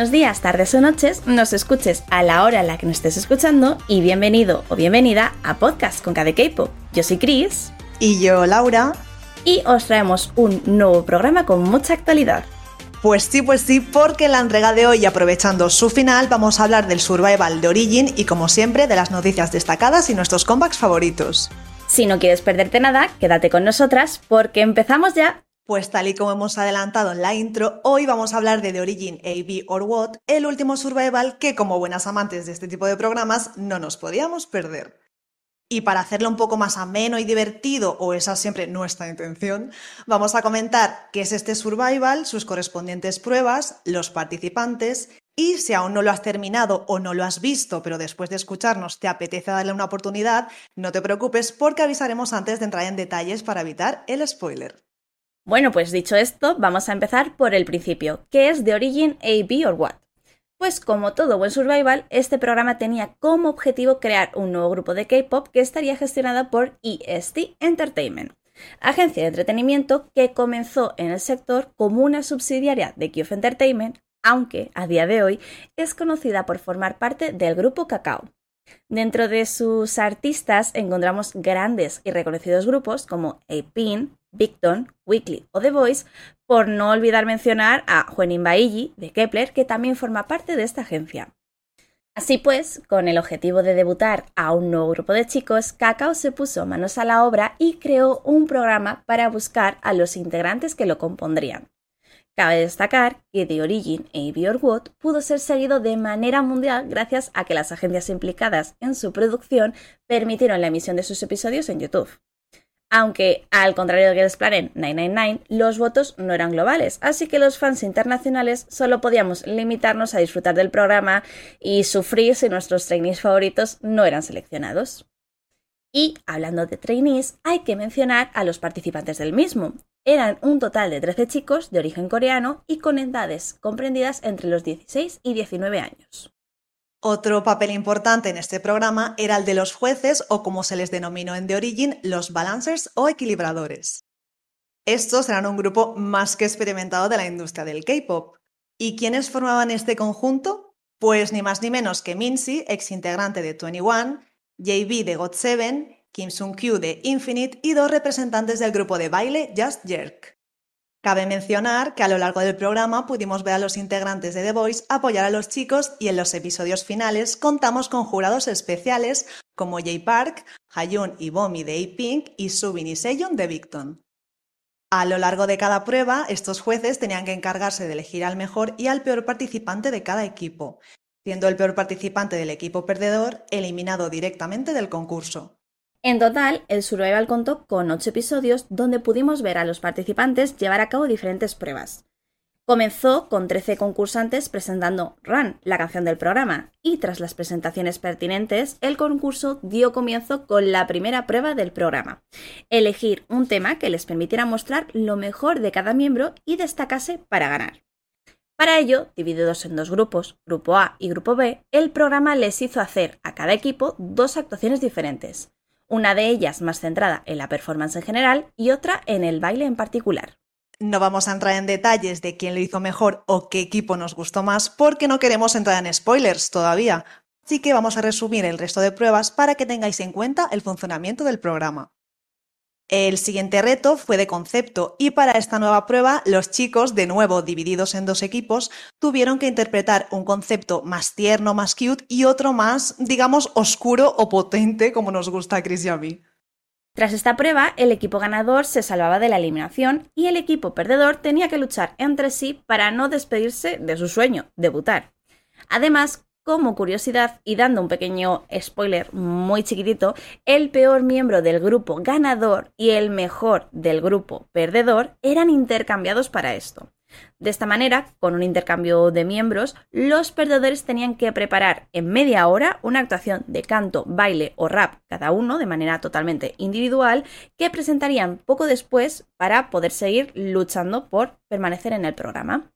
Buenos días, tardes o noches, nos escuches a la hora en la que nos estés escuchando y bienvenido o bienvenida a Podcast con KD K-Pop. Yo soy Chris. Y yo, Laura. Y os traemos un nuevo programa con mucha actualidad. Pues sí, pues sí, porque en la entrega de hoy, aprovechando su final, vamos a hablar del survival de Origin y como siempre de las noticias destacadas y nuestros comebacks favoritos. Si no quieres perderte nada, quédate con nosotras porque empezamos ya. Pues tal y como hemos adelantado en la intro, hoy vamos a hablar de The Origin AB or What, el último survival que como buenas amantes de este tipo de programas no nos podíamos perder. Y para hacerlo un poco más ameno y divertido, o esa es siempre nuestra intención, vamos a comentar qué es este survival, sus correspondientes pruebas, los participantes y si aún no lo has terminado o no lo has visto, pero después de escucharnos te apetece darle una oportunidad, no te preocupes porque avisaremos antes de entrar en detalles para evitar el spoiler. Bueno, pues dicho esto, vamos a empezar por el principio, que es The Origin AB or What. Pues como todo buen survival, este programa tenía como objetivo crear un nuevo grupo de K-pop que estaría gestionado por EST Entertainment, agencia de entretenimiento que comenzó en el sector como una subsidiaria de QF Entertainment, aunque a día de hoy es conocida por formar parte del grupo Kakao. Dentro de sus artistas encontramos grandes y reconocidos grupos como A-Pin, Victon, Weekly o The Voice, por no olvidar mencionar a Juanín Bailly de Kepler, que también forma parte de esta agencia. Así pues, con el objetivo de debutar a un nuevo grupo de chicos, Kakao se puso manos a la obra y creó un programa para buscar a los integrantes que lo compondrían. Cabe destacar que The Origin e Your Wood pudo ser seguido de manera mundial gracias a que las agencias implicadas en su producción permitieron la emisión de sus episodios en YouTube. Aunque, al contrario de Girls Planet 999, los votos no eran globales, así que los fans internacionales solo podíamos limitarnos a disfrutar del programa y sufrir si nuestros trainees favoritos no eran seleccionados. Y hablando de trainees, hay que mencionar a los participantes del mismo. Eran un total de 13 chicos de origen coreano y con edades comprendidas entre los 16 y 19 años. Otro papel importante en este programa era el de los jueces o como se les denominó en The Origin, los balancers o equilibradores. Estos eran un grupo más que experimentado de la industria del K-pop. ¿Y quiénes formaban este conjunto? Pues ni más ni menos que Minzy, ex integrante de 21, JB de GOT7, Kim Sung-kyu de Infinite y dos representantes del grupo de baile Just Jerk. Cabe mencionar que a lo largo del programa pudimos ver a los integrantes de The Voice apoyar a los chicos y en los episodios finales contamos con jurados especiales como Jay Park, Hayun y Bomi de A-Pink y Subin y Sejong de Victon. A lo largo de cada prueba, estos jueces tenían que encargarse de elegir al mejor y al peor participante de cada equipo, siendo el peor participante del equipo perdedor eliminado directamente del concurso. En total, el Survival contó con 8 episodios donde pudimos ver a los participantes llevar a cabo diferentes pruebas. Comenzó con 13 concursantes presentando Run, la canción del programa, y tras las presentaciones pertinentes, el concurso dio comienzo con la primera prueba del programa, elegir un tema que les permitiera mostrar lo mejor de cada miembro y destacase para ganar. Para ello, divididos en dos grupos, Grupo A y Grupo B, el programa les hizo hacer a cada equipo dos actuaciones diferentes una de ellas más centrada en la performance en general y otra en el baile en particular. No vamos a entrar en detalles de quién lo hizo mejor o qué equipo nos gustó más porque no queremos entrar en spoilers todavía, así que vamos a resumir el resto de pruebas para que tengáis en cuenta el funcionamiento del programa. El siguiente reto fue de concepto y para esta nueva prueba los chicos, de nuevo divididos en dos equipos, tuvieron que interpretar un concepto más tierno, más cute y otro más, digamos, oscuro o potente como nos gusta a Chris y a mí. Tras esta prueba, el equipo ganador se salvaba de la eliminación y el equipo perdedor tenía que luchar entre sí para no despedirse de su sueño, debutar. Además, como curiosidad y dando un pequeño spoiler muy chiquitito, el peor miembro del grupo ganador y el mejor del grupo perdedor eran intercambiados para esto. De esta manera, con un intercambio de miembros, los perdedores tenían que preparar en media hora una actuación de canto, baile o rap, cada uno de manera totalmente individual, que presentarían poco después para poder seguir luchando por permanecer en el programa.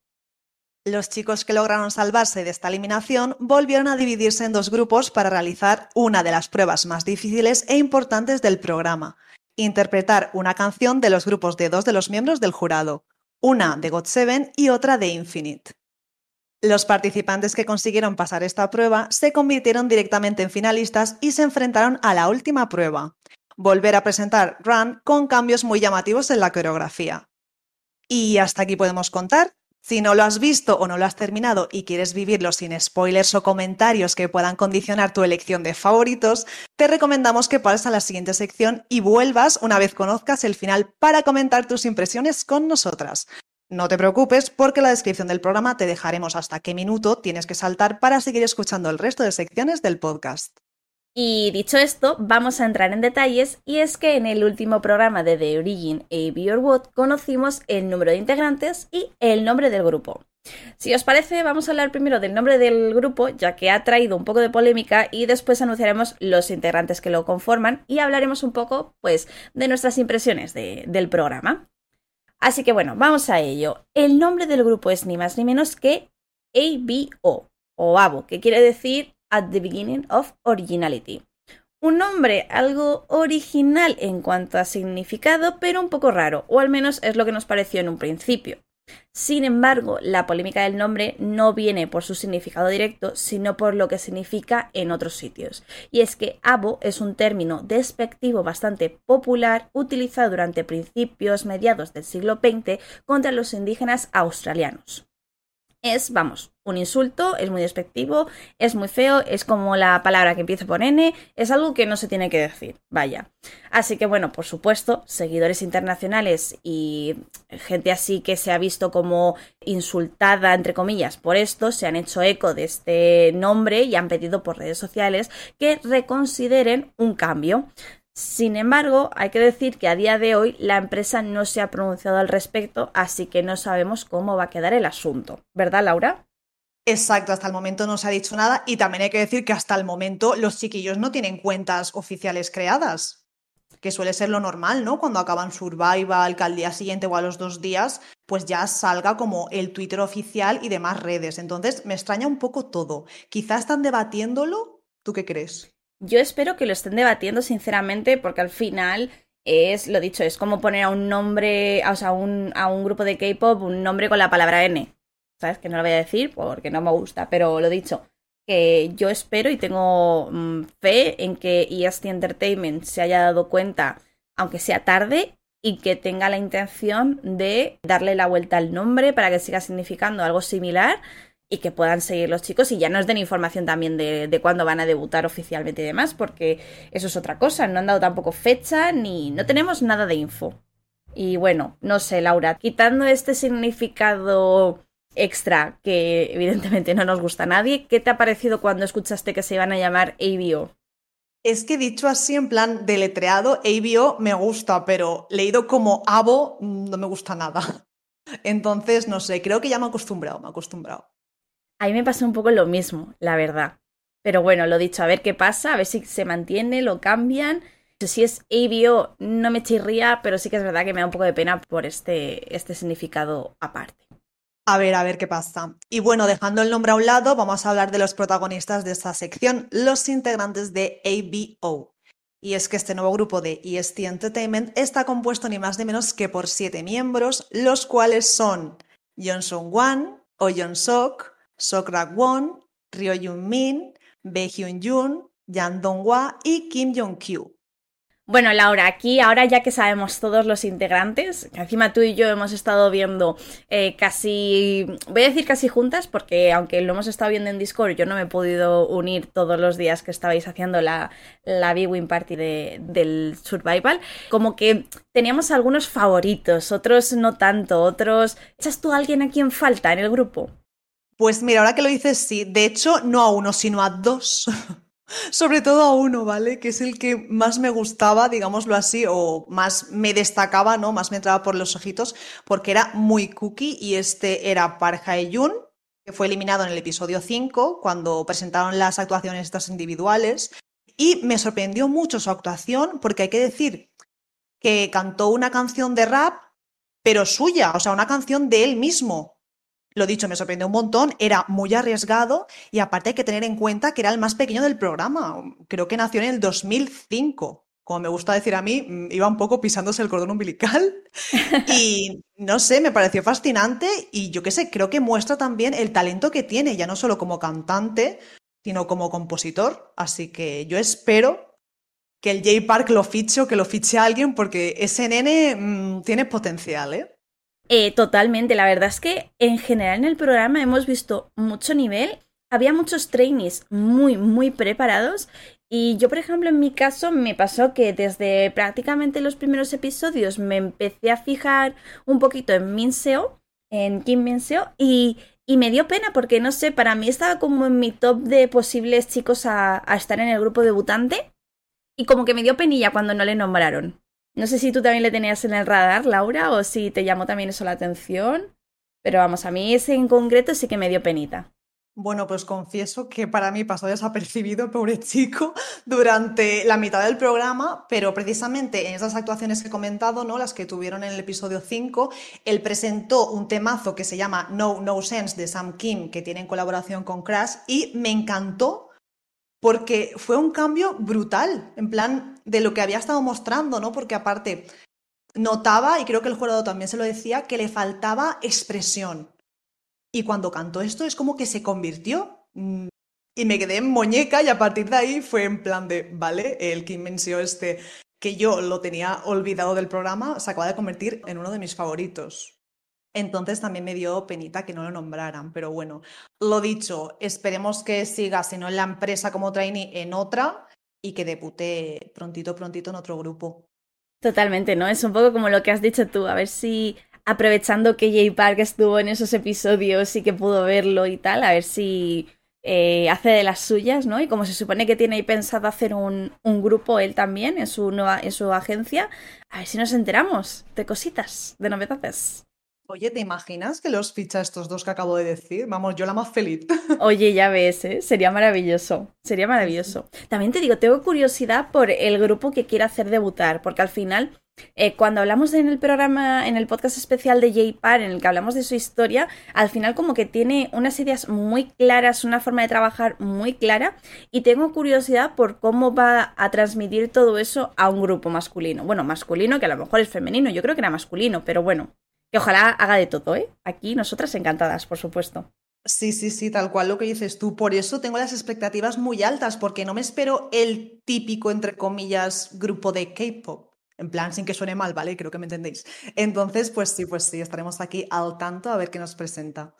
Los chicos que lograron salvarse de esta eliminación volvieron a dividirse en dos grupos para realizar una de las pruebas más difíciles e importantes del programa, interpretar una canción de los grupos de dos de los miembros del jurado, una de God7 y otra de Infinite. Los participantes que consiguieron pasar esta prueba se convirtieron directamente en finalistas y se enfrentaron a la última prueba, volver a presentar Run con cambios muy llamativos en la coreografía. Y hasta aquí podemos contar. Si no lo has visto o no lo has terminado y quieres vivirlo sin spoilers o comentarios que puedan condicionar tu elección de favoritos, te recomendamos que pases a la siguiente sección y vuelvas una vez conozcas el final para comentar tus impresiones con nosotras. No te preocupes porque en la descripción del programa te dejaremos hasta qué minuto tienes que saltar para seguir escuchando el resto de secciones del podcast. Y dicho esto, vamos a entrar en detalles y es que en el último programa de The Origin A or What conocimos el número de integrantes y el nombre del grupo. Si os parece, vamos a hablar primero del nombre del grupo, ya que ha traído un poco de polémica, y después anunciaremos los integrantes que lo conforman y hablaremos un poco, pues, de nuestras impresiones del programa. Así que bueno, vamos a ello. El nombre del grupo es ni más ni menos que ABO, o ABO, que quiere decir at the beginning of originality. Un nombre algo original en cuanto a significado, pero un poco raro, o al menos es lo que nos pareció en un principio. Sin embargo, la polémica del nombre no viene por su significado directo, sino por lo que significa en otros sitios. Y es que abo es un término despectivo bastante popular utilizado durante principios mediados del siglo XX contra los indígenas australianos es, vamos, un insulto, es muy despectivo, es muy feo, es como la palabra que empieza por N, es algo que no se tiene que decir, vaya. Así que bueno, por supuesto, seguidores internacionales y gente así que se ha visto como insultada, entre comillas, por esto, se han hecho eco de este nombre y han pedido por redes sociales que reconsideren un cambio. Sin embargo, hay que decir que a día de hoy la empresa no se ha pronunciado al respecto, así que no sabemos cómo va a quedar el asunto. ¿Verdad, Laura? Exacto, hasta el momento no se ha dicho nada y también hay que decir que hasta el momento los chiquillos no tienen cuentas oficiales creadas, que suele ser lo normal, ¿no? Cuando acaban Survival, que al día siguiente o a los dos días, pues ya salga como el Twitter oficial y demás redes. Entonces me extraña un poco todo. Quizás están debatiéndolo. ¿Tú qué crees? Yo espero que lo estén debatiendo sinceramente porque al final es, lo dicho, es como poner a un nombre, o sea, un, a un grupo de K-pop un nombre con la palabra N. ¿Sabes? Que no lo voy a decir porque no me gusta, pero lo dicho, que yo espero y tengo mm, fe en que EST Entertainment se haya dado cuenta, aunque sea tarde, y que tenga la intención de darle la vuelta al nombre para que siga significando algo similar y que puedan seguir los chicos y ya nos den información también de, de cuándo van a debutar oficialmente y demás, porque eso es otra cosa, no han dado tampoco fecha ni no tenemos nada de info. Y bueno, no sé, Laura, quitando este significado extra que evidentemente no nos gusta a nadie, ¿qué te ha parecido cuando escuchaste que se iban a llamar ABO? Es que dicho así, en plan deletreado, ABO me gusta, pero leído como ABO no me gusta nada. Entonces, no sé, creo que ya me he acostumbrado, me he acostumbrado. A mí me pasa un poco lo mismo, la verdad. Pero bueno, lo dicho, a ver qué pasa, a ver si se mantiene, lo cambian. Si es ABO, no me chirría, pero sí que es verdad que me da un poco de pena por este, este significado aparte. A ver, a ver qué pasa. Y bueno, dejando el nombre a un lado, vamos a hablar de los protagonistas de esta sección, los integrantes de ABO. Y es que este nuevo grupo de EST Entertainment está compuesto ni más ni menos que por siete miembros, los cuales son Johnson Wan, Oh Yeon Sok, Sok Rak-won, Ryo Yoon-min, Bae Hyun-jun, Yang Dong-hwa y Kim Jong-kyu. Bueno, Laura, aquí ahora ya que sabemos todos los integrantes, que encima tú y yo hemos estado viendo eh, casi, voy a decir casi juntas, porque aunque lo hemos estado viendo en Discord, yo no me he podido unir todos los días que estabais haciendo la, la Win Party de, del Survival, como que teníamos algunos favoritos, otros no tanto, otros... ¿Echas tú a alguien a quien falta en el grupo? Pues mira, ahora que lo dices, sí. De hecho, no a uno, sino a dos. Sobre todo a uno, ¿vale? Que es el que más me gustaba, digámoslo así, o más me destacaba, ¿no? Más me entraba por los ojitos, porque era muy cookie y este era Park Hae-jun, que fue eliminado en el episodio 5, cuando presentaron las actuaciones estas individuales. Y me sorprendió mucho su actuación, porque hay que decir que cantó una canción de rap, pero suya, o sea, una canción de él mismo, lo dicho, me sorprendió un montón, era muy arriesgado y aparte hay que tener en cuenta que era el más pequeño del programa. Creo que nació en el 2005. como me gusta decir a mí, mm, iba un poco pisándose el cordón umbilical. Y no sé, me pareció fascinante y yo qué sé, creo que muestra también el talento que tiene, ya no solo como cantante, sino como compositor. Así que yo espero que el Jay Park lo fiche o que lo fiche a alguien porque ese nene mm, tiene potencial, ¿eh? ¿Eh? Totalmente, la verdad es que en general en el programa hemos visto mucho nivel había muchos trainees muy, muy preparados y yo, por ejemplo, en mi caso me pasó que desde prácticamente los primeros episodios me empecé a fijar un poquito en Minseo, en Kim Minseo, y, y me dio pena porque, no sé, para mí estaba como en mi top de posibles chicos a, a estar en el grupo debutante y como que me dio penilla cuando no le nombraron. No sé si tú también le tenías en el radar, Laura, o si te llamó también eso la atención, pero vamos, a mí ese en concreto sí que me dio penita. Bueno, pues confieso que para mí pasó desapercibido, pobre chico, durante la mitad del programa, pero precisamente en esas actuaciones que he comentado, ¿no? las que tuvieron en el episodio 5, él presentó un temazo que se llama No No Sense de Sam Kim, que tiene en colaboración con Crash, y me encantó porque fue un cambio brutal, en plan de lo que había estado mostrando, ¿no? Porque aparte notaba, y creo que el jurado también se lo decía, que le faltaba expresión. Y cuando cantó esto es como que se convirtió. Mm, y me quedé en muñeca y a partir de ahí fue en plan de, vale, el Kim Mensio este que yo lo tenía olvidado del programa se acaba de convertir en uno de mis favoritos. Entonces también me dio penita que no lo nombraran, pero bueno, lo dicho, esperemos que siga, si no en la empresa como trainee, en otra y que debute prontito, prontito en otro grupo. Totalmente, ¿no? Es un poco como lo que has dicho tú, a ver si aprovechando que Jay Park estuvo en esos episodios y que pudo verlo y tal, a ver si eh, hace de las suyas, ¿no? Y como se supone que tiene ahí pensado hacer un, un, grupo él también en su, nueva, en su agencia, a ver si nos enteramos de cositas, de novedades. Oye, ¿te imaginas que los ficha estos dos que acabo de decir? Vamos, yo la más feliz. Oye, ya ves, ¿eh? Sería maravilloso. Sería maravilloso. También te digo, tengo curiosidad por el grupo que quiere hacer debutar, porque al final eh, cuando hablamos en el programa, en el podcast especial de Jay Parr, en el que hablamos de su historia, al final como que tiene unas ideas muy claras, una forma de trabajar muy clara y tengo curiosidad por cómo va a transmitir todo eso a un grupo masculino. Bueno, masculino que a lo mejor es femenino, yo creo que era masculino, pero bueno, que ojalá haga de todo, ¿eh? Aquí nosotras encantadas, por supuesto. Sí, sí, sí, tal cual lo que dices tú. Por eso tengo las expectativas muy altas, porque no me espero el típico, entre comillas, grupo de K-pop. En plan, sin que suene mal, ¿vale? Creo que me entendéis. Entonces, pues sí, pues sí, estaremos aquí al tanto a ver qué nos presenta.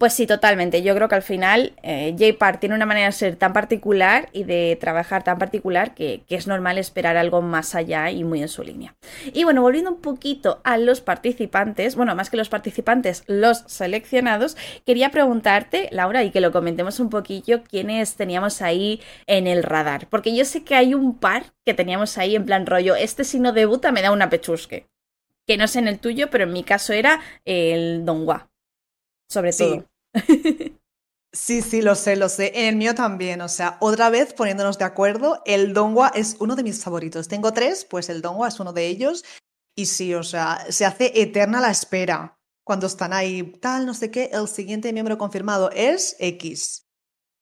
Pues sí, totalmente. Yo creo que al final eh, J-Park tiene una manera de ser tan particular y de trabajar tan particular que, que, es normal esperar algo más allá y muy en su línea. Y bueno, volviendo un poquito a los participantes, bueno, más que los participantes, los seleccionados, quería preguntarte, Laura, y que lo comentemos un poquillo, quiénes teníamos ahí en el radar. Porque yo sé que hay un par que teníamos ahí en plan rollo, este si no debuta me da una pechusque. Que no sé en el tuyo, pero en mi caso era el Dongwa sobre todo. Sí, sí, lo sé, lo sé. En el mío también, o sea, otra vez poniéndonos de acuerdo, el Dongwa es uno de mis favoritos. Tengo tres, pues el Dongwa es uno de ellos. Y sí, o sea, se hace eterna la espera cuando están ahí, tal, no sé qué, el siguiente miembro confirmado es X.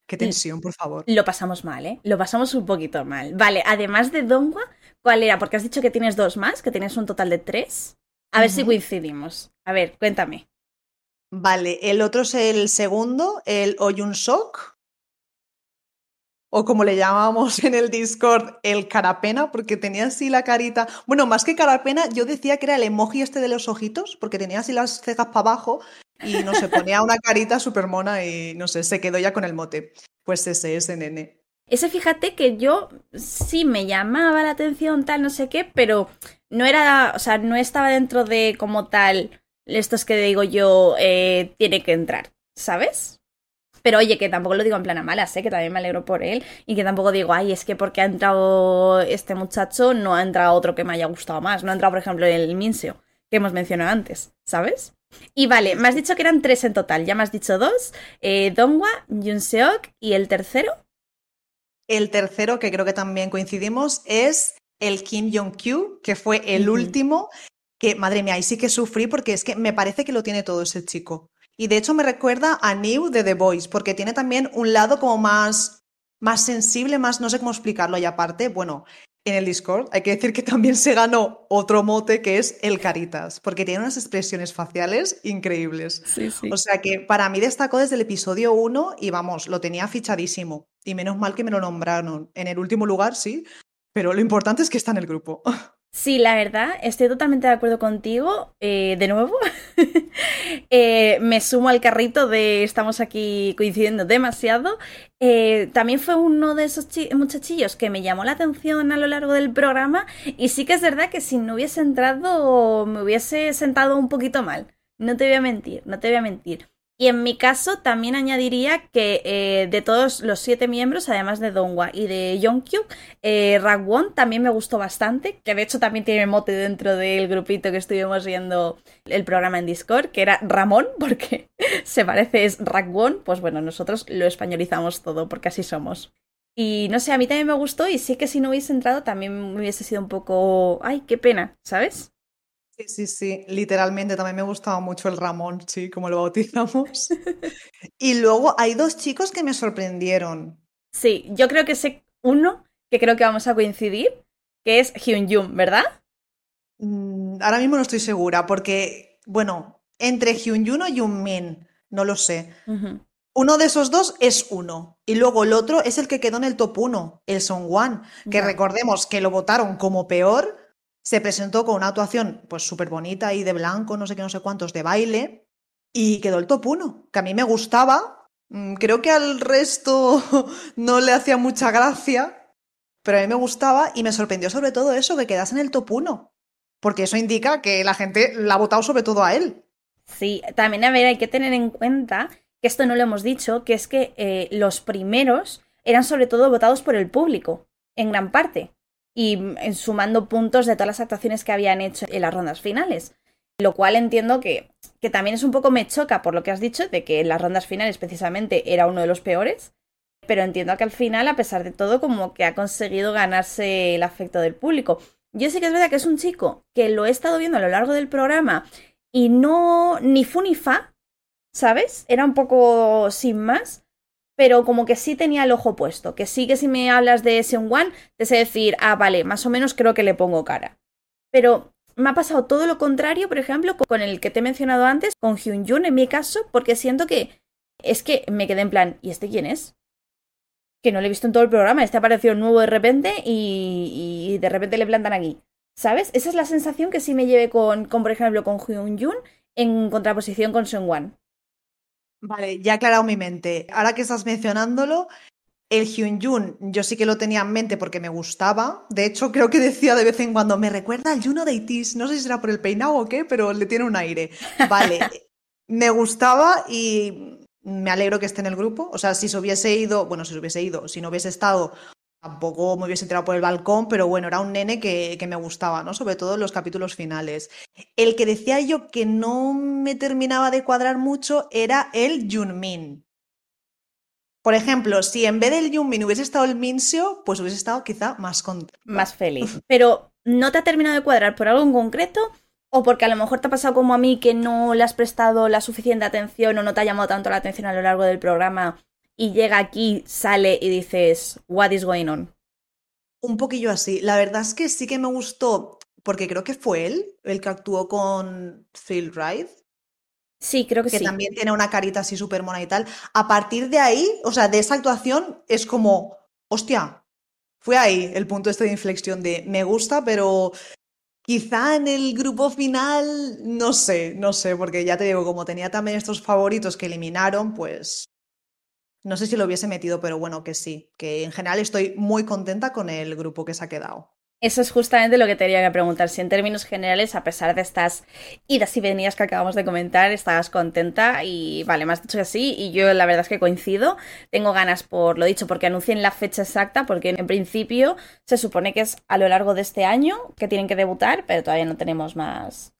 Qué tensión, por favor. Lo pasamos mal, ¿eh? Lo pasamos un poquito mal. Vale, además de Dongwa, ¿cuál era? Porque has dicho que tienes dos más, que tienes un total de tres. A ver si coincidimos. A ver, cuéntame. Vale, el otro es el segundo, el Oyun Sok. O como le llamábamos en el Discord, el carapena, porque tenía así la carita. Bueno, más que carapena, yo decía que era el emoji este de los ojitos, porque tenía así las cejas para abajo y no se ponía una carita súper mona y no sé, se quedó ya con el mote. Pues ese, ese nene. Ese fíjate que yo sí me llamaba la atención, tal, no sé qué, pero no era, o sea, no estaba dentro de como tal estos que digo yo, eh, tiene que entrar, ¿sabes? Pero oye, que tampoco lo digo en plan a malas, ¿eh? que también me alegro por él y que tampoco digo, ay, es que porque ha entrado este muchacho no ha entrado otro que me haya gustado más. No ha entrado, por ejemplo, el Minseo, que hemos mencionado antes, ¿sabes? Y vale, me has dicho que eran tres en total, ya me has dicho dos, eh, Dongwa, Junseok y el tercero. El tercero, que creo que también coincidimos, es el Kim Jong-kyu, que fue el último que, madre mía, ahí sí que sufrí porque es que me parece que lo tiene todo ese chico. Y de hecho me recuerda a New de The Voice, porque tiene también un lado como más, más sensible, más, no sé cómo explicarlo. Y aparte, bueno, en el Discord, hay que decir que también se ganó otro mote que es el Caritas, porque tiene unas expresiones faciales increíbles. Sí, sí. O sea que para mí destacó desde el episodio 1 y vamos, lo tenía fichadísimo. Y menos mal que me lo nombraron. En el último lugar, sí, pero lo importante es que está en el grupo. Sí, la verdad, estoy totalmente de acuerdo contigo. Eh, de nuevo, eh, me sumo al carrito de estamos aquí coincidiendo demasiado. Eh, también fue uno de esos muchachillos que me llamó la atención a lo largo del programa y sí que es verdad que si no hubiese entrado me hubiese sentado un poquito mal. No te voy a mentir, no te voy a mentir. Y en mi caso también añadiría que eh, de todos los siete miembros, además de Dongwa y de Yonkyu, eh, Ragwon también me gustó bastante, que de hecho también tiene mote dentro del grupito que estuvimos viendo el programa en Discord, que era Ramón, porque se parece es Ragwon, pues bueno, nosotros lo españolizamos todo, porque así somos. Y no sé, a mí también me gustó y sí que si no hubiese entrado también me hubiese sido un poco, ay, qué pena, ¿sabes? Sí, sí, sí, literalmente también me gustaba mucho el Ramón, sí, como lo bautizamos. y luego hay dos chicos que me sorprendieron. Sí, yo creo que sé uno que creo que vamos a coincidir, que es Hyun Jung, ¿verdad? Mm, ahora mismo no estoy segura, porque, bueno, entre Hyun Jung o Hyun Min, no lo sé. Uno de esos dos es uno. Y luego el otro es el que quedó en el top uno, el Song Wan, que recordemos que lo votaron como peor se presentó con una actuación pues súper bonita y de blanco, no sé qué, no sé cuántos, de baile, y quedó el top 1, que a mí me gustaba. Mm, creo que al resto no le hacía mucha gracia, pero a mí me gustaba y me sorprendió sobre todo eso, que quedase en el top 1, porque eso indica que la gente la ha votado sobre todo a él. Sí, también a ver, hay que tener en cuenta que esto no lo hemos dicho, que es que eh, los primeros eran sobre todo votados por el público, en gran parte y sumando puntos de todas las actuaciones que habían hecho en las rondas finales. Lo cual entiendo que, que también es un poco me choca por lo que has dicho, de que en las rondas finales precisamente era uno de los peores, pero entiendo que al final, a pesar de todo, como que ha conseguido ganarse el afecto del público. Yo sé que es verdad que es un chico que lo he estado viendo a lo largo del programa y no ni fu ni fa, ¿sabes? Era un poco sin más, pero como que sí tenía el ojo puesto, que sí que si me hablas de Seon One, te sé decir, ah, vale, más o menos creo que le pongo cara. Pero me ha pasado todo lo contrario, por ejemplo, con el que te he mencionado antes, con Hyun Jun en mi caso, porque siento que es que me quedé en plan, ¿y este quién es? Que no le he visto en todo el programa, este apareció nuevo de repente y, de repente le plantan aquí. ¿Sabes? Esa es la sensación que sí me lleve con, por ejemplo, con Hyun Jun en contraposición con Seon Wan. Vale, ya he aclarado mi mente. Ahora que estás mencionándolo, el Hyun Jun, yo sí que lo tenía en mente porque me gustaba. De hecho, creo que decía de vez en cuando, me recuerda al Juno de Itis. No sé si será por el peinado o qué, pero le tiene un aire. Vale, me gustaba y me alegro que esté en el grupo. O sea, si se hubiese ido, bueno, si se hubiese ido, si no hubiese estado, Tampoco me hubiese entrado por el balcón, pero bueno, era un nene que, me gustaba, ¿no? Sobre todo en los capítulos finales. El que decía yo que no me terminaba de cuadrar mucho era el Junmin. Por ejemplo, si en vez del Junmin hubiese estado el Minseo, pues hubiese estado quizá más contento. Más feliz. Pero ¿no te ha terminado de cuadrar por algo en concreto? ¿O porque a lo mejor te ha pasado como a mí que no le has prestado la suficiente atención o no te ha llamado tanto la atención a lo largo del programa y llega aquí, sale y dices, What is going on? Un poquillo así. La verdad es que sí que me gustó, porque creo que fue él el que actuó con Phil Wright. Sí, creo que, sí. Que también tiene una carita así súper mona y tal. A partir de ahí, o sea, de esa actuación, es como, hostia, fue ahí el punto este de inflexión de me gusta, pero quizá en el grupo final, no sé, no sé, porque ya te digo, como tenía también estos favoritos que eliminaron, pues no sé si lo hubiese metido, pero bueno, que sí, que en general estoy muy contenta con el grupo que se ha quedado. Eso es justamente lo que te quería preguntar. Si en términos generales, a pesar de estas idas y venidas que acabamos de comentar, estabas contenta y vale, me has dicho que sí y yo la verdad es que coincido. Tengo ganas por lo dicho, porque anuncien la fecha exacta, porque en principio se supone que es a lo largo de este año que tienen que debutar, pero todavía no tenemos más,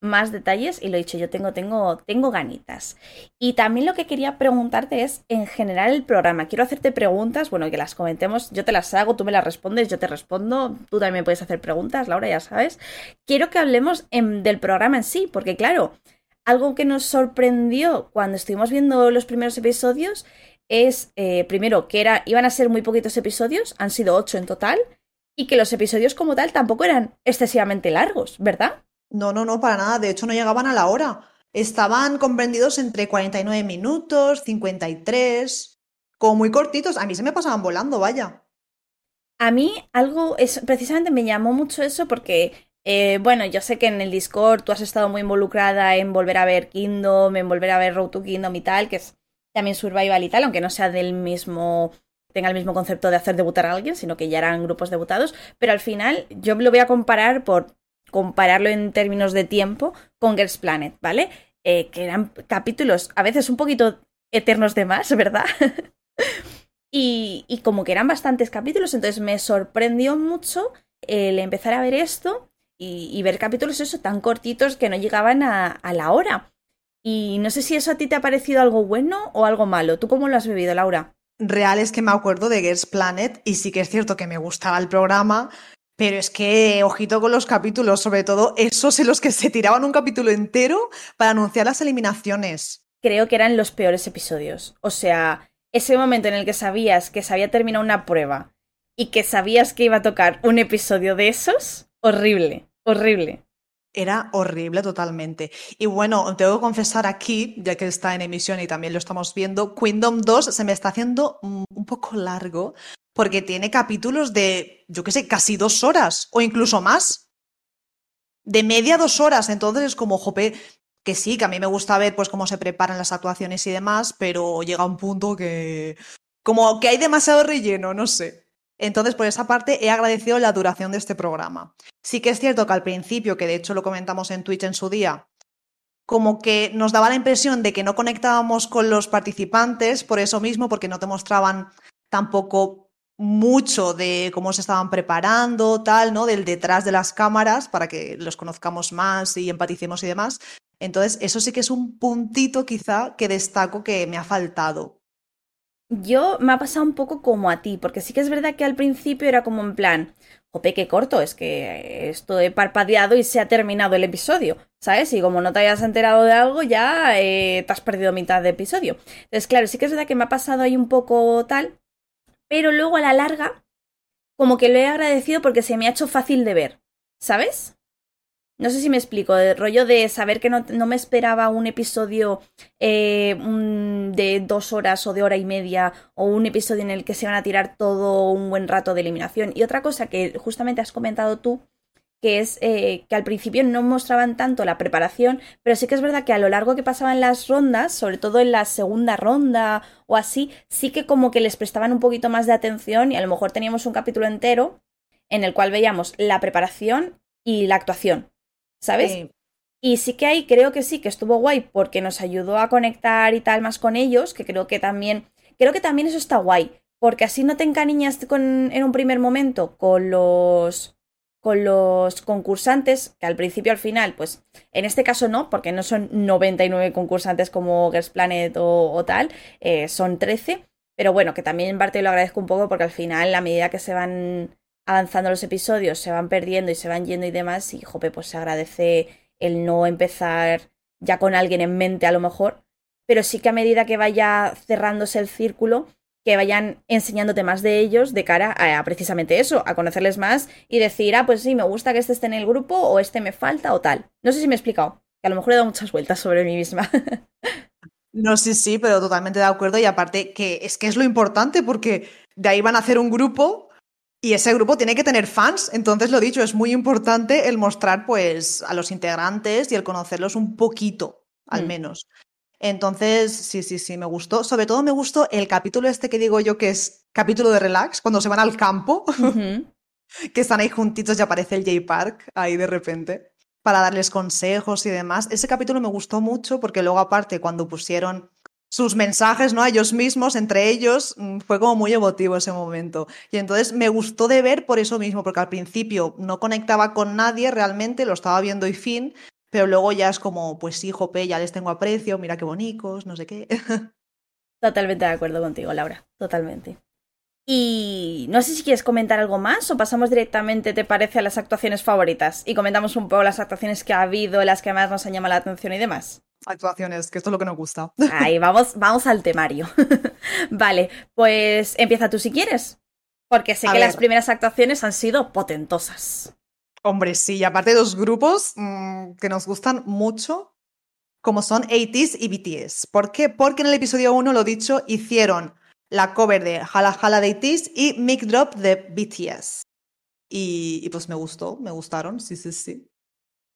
más detalles y lo he dicho, yo tengo, tengo, tengo ganitas. Y también lo que quería preguntarte es, en general, el programa. Quiero hacerte preguntas, bueno, que las comentemos, yo te las hago, tú me las respondes, yo te respondo, tú también puedes hacer preguntas, Laura, ya sabes. Quiero que hablemos del programa en sí, porque claro, algo que nos sorprendió cuando estuvimos viendo los primeros episodios es, eh, primero, que era, iban a ser muy poquitos episodios, han sido ocho en total, y que los episodios como tal tampoco eran excesivamente largos, ¿verdad? No, no, no, para nada. De hecho, no llegaban a la hora. Estaban comprendidos entre 49 minutos, 53, como muy cortitos. A mí se me pasaban volando, vaya. A mí algo, es, precisamente me llamó mucho eso porque, eh, bueno, yo sé que en el Discord tú has estado muy involucrada en volver a ver Kingdom, en volver a ver Road to Kingdom y tal, que es también survival y tal, aunque no sea del mismo tenga el mismo concepto de hacer debutar a alguien, sino que ya eran grupos debutados, pero al final yo lo voy a comparar por compararlo en términos de tiempo con Girls Planet, ¿vale? Eh, que eran capítulos a veces un poquito eternos de más, ¿verdad? y, como que eran bastantes capítulos, entonces me sorprendió mucho el empezar a ver esto y, y ver capítulos eso tan cortitos que no llegaban a, a, la hora. Y no sé si eso a ti te ha parecido algo bueno o algo malo. ¿Tú cómo lo has vivido, Laura? Real es que me acuerdo de Girls Planet y sí que es cierto que me gustaba el programa, pero es que, ojito con los capítulos, sobre todo esos en los que se tiraban un capítulo entero para anunciar las eliminaciones. Creo que eran los peores episodios. O sea, ese momento en el que sabías que se había terminado una prueba y que sabías que iba a tocar un episodio de esos, horrible, horrible. Era horrible totalmente. Y bueno, tengo que confesar aquí, ya que está en emisión y también lo estamos viendo, Kingdom 2 se me está haciendo un poco largo porque tiene capítulos de, yo qué sé, casi dos horas o incluso más. De media dos horas. Entonces es como, jope, que sí, que a mí me gusta ver pues cómo se preparan las actuaciones y demás, pero llega un punto que... Como que hay demasiado relleno, no sé. Entonces, por esa parte, he agradecido la duración de este programa. Sí que es cierto que al principio, que de hecho lo comentamos en Twitch en su día, como que nos daba la impresión de que no conectábamos con los participantes por eso mismo, porque no te mostraban tampoco mucho de cómo se estaban preparando, tal, ¿no? Del detrás de las cámaras para que los conozcamos más y empaticemos y demás. Entonces, eso sí que es un puntito quizá que destaco que me ha faltado. Yo me ha pasado un poco como a ti, porque sí que es verdad que al principio era como en plan, jope, qué corto, es que esto he parpadeado y se ha terminado el episodio, ¿sabes? Y como no te hayas enterado de algo, ya eh, te has perdido mitad de episodio. Entonces, claro, sí que es verdad que me ha pasado ahí un poco tal, pero luego a la larga, como que lo he agradecido porque se me ha hecho fácil de ver, ¿sabes? No sé si me explico, el rollo de saber que no, no me esperaba un episodio eh, de dos horas o de hora y media o un episodio en el que se van a tirar todo un buen rato de eliminación. Y otra cosa que justamente has comentado tú que es eh, que al principio no mostraban tanto la preparación, pero sí que es verdad que a lo largo que pasaban las rondas, sobre todo en la segunda ronda o así, sí que como que les prestaban un poquito más de atención y a lo mejor teníamos un capítulo entero en el cual veíamos la preparación y la actuación, ¿sabes? Sí. Y sí que ahí creo que sí, que estuvo guay porque nos ayudó a conectar y tal más con ellos, que creo que también, creo que también eso está guay, porque así no te encariñas con, en un primer momento con los con los concursantes, que al principio al final, pues en este caso no, porque no son 99 concursantes como Girls Planet o, tal, eh, son 13, pero bueno, que también en parte lo agradezco un poco porque al final, a medida que se van avanzando los episodios, se van perdiendo y se van yendo y demás, y jope, pues se agradece el no empezar ya con alguien en mente a lo mejor, pero sí que a medida que vaya cerrándose el círculo, que vayan enseñándote más de ellos de cara a, precisamente eso, a conocerles más y decir, ah, pues sí, me gusta que este esté en el grupo o este me falta o tal. No sé si me he explicado, que a lo mejor he dado muchas vueltas sobre mí misma. No, sí, sí, pero totalmente de acuerdo. Y aparte, que es que es lo importante, porque de ahí van a hacer un grupo y ese grupo tiene que tener fans. Entonces, lo dicho, es muy importante el mostrar, pues, a los integrantes y el conocerlos un poquito, al mm. menos. Entonces, sí, sí, sí, me gustó. Sobre todo me gustó el capítulo este que digo yo que es capítulo de relax, cuando se van al campo, uh -huh. que están ahí juntitos y aparece el J Park ahí de repente para darles consejos y demás. Ese capítulo me gustó mucho porque luego aparte cuando pusieron sus mensajes, ¿no? A ellos mismos, entre ellos, mm, fue como muy emotivo ese momento. Y entonces me gustó de ver por eso mismo, porque al principio no conectaba con nadie realmente, lo estaba viendo y fin, pero luego ya es como, pues sí, jope, ya les tengo aprecio, mira qué bonitos, no sé qué. Totalmente de acuerdo contigo, Laura, totalmente. Y no sé si quieres comentar algo más o pasamos directamente, ¿te parece, a las actuaciones favoritas? Y comentamos un poco las actuaciones que ha habido, las que más nos han llamado la atención y demás. Actuaciones, que esto es lo que nos gusta. Ahí, vamos, vamos al temario. vale, pues empieza tú si quieres. Porque sé A que las primeras actuaciones han sido potentosas. Hombre, sí, y aparte dos grupos mm, que nos gustan mucho, como son 80s y BTS. ¿Por qué? Porque en el episodio 1, lo dicho, hicieron la cover de Hala Hala de 80s y Mic Drop de BTS. Y, y pues me gustó, me gustaron, sí, sí, sí.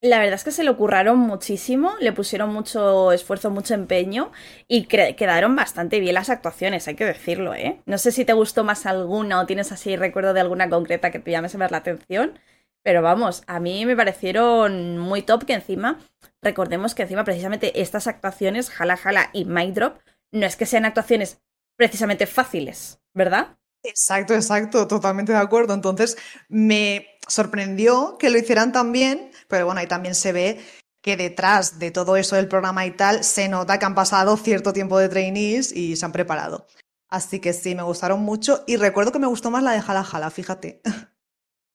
La verdad es que se lo curraron muchísimo, le pusieron mucho esfuerzo, mucho empeño y quedaron bastante bien las actuaciones, hay que decirlo, ¿eh? No sé si te gustó más alguna o tienes así recuerdo de alguna concreta que te llame más la atención, pero vamos, a mí me parecieron muy top que encima, recordemos que encima precisamente estas actuaciones, Jala Jala y Mic Drop, no es que sean actuaciones precisamente fáciles, ¿verdad? Exacto, exacto, totalmente de acuerdo. Entonces me sorprendió que lo hicieran tan bien, pero bueno, ahí también se ve que detrás de todo eso del programa y tal, se nota que han pasado cierto tiempo de trainees y se han preparado. Así que sí, me gustaron mucho y recuerdo que me gustó más la de Jala Jala, fíjate.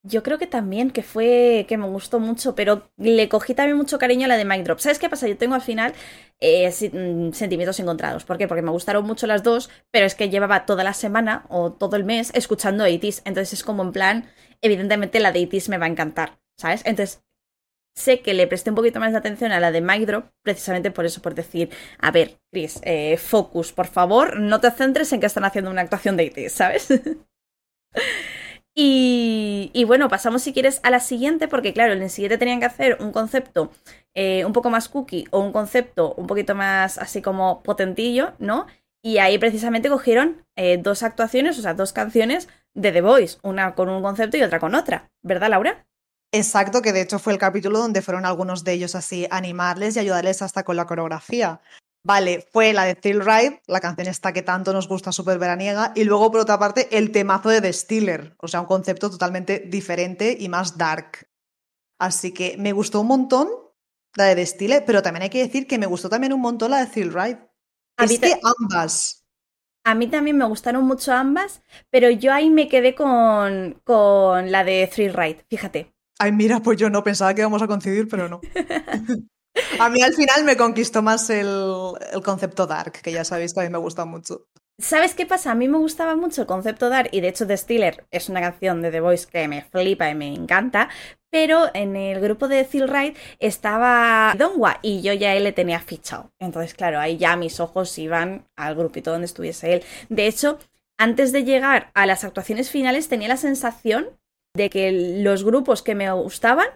Yo creo que también, que fue, que me gustó mucho, pero le cogí también mucho cariño a la de Mic Drop. ¿Sabes qué pasa? Yo tengo al final eh, mm, sentimientos encontrados. ¿Por qué? Porque me gustaron mucho las dos, pero es que llevaba toda la semana o todo el mes escuchando 80s. Entonces es como en plan, evidentemente la de 80s me va a encantar, ¿sabes? Entonces sé que le presté un poquito más de atención a la de Mic Drop, precisamente por eso, por decir, a ver, Chris, eh, focus, por favor, no te centres en que están haciendo una actuación de 80s, ¿sabes? Y, bueno, pasamos si quieres a la siguiente, porque claro, en el siguiente tenían que hacer un concepto eh, un poco más cookie o un concepto un poquito más así como potentillo, ¿no? Y ahí precisamente cogieron eh, dos actuaciones, o sea, dos canciones de The Voice, una con un concepto y otra con otra, ¿verdad, Laura? Exacto, que de hecho fue el capítulo donde fueron algunos de ellos así animarles y ayudarles hasta con la coreografía. Vale, fue la de Thrill Ride, la canción esta que tanto nos gusta, súper veraniega, y luego por otra parte el temazo de The Stealer, o sea, un concepto totalmente diferente y más dark. Así que me gustó un montón la de The Stealer, pero también hay que decir que me gustó también un montón la de Thrill Ride. A Es que ambas. A mí también me gustaron mucho ambas, pero yo ahí me quedé con, con la de Thrill Ride, fíjate. Ay, mira, pues yo no pensaba que íbamos a coincidir, pero no. A mí al final me conquistó más el, concepto dark, que ya sabéis que a mí me gusta mucho. ¿Sabes qué pasa? A mí me gustaba mucho el concepto Dark y de hecho The Stealer es una canción de The Voice que me flipa y me encanta, pero en el grupo de Thill Ride estaba Dongwa y yo ya él le tenía fichado. Entonces, claro, ahí ya mis ojos iban al grupito donde estuviese él. De hecho, antes de llegar a las actuaciones finales tenía la sensación de que los grupos que me gustaban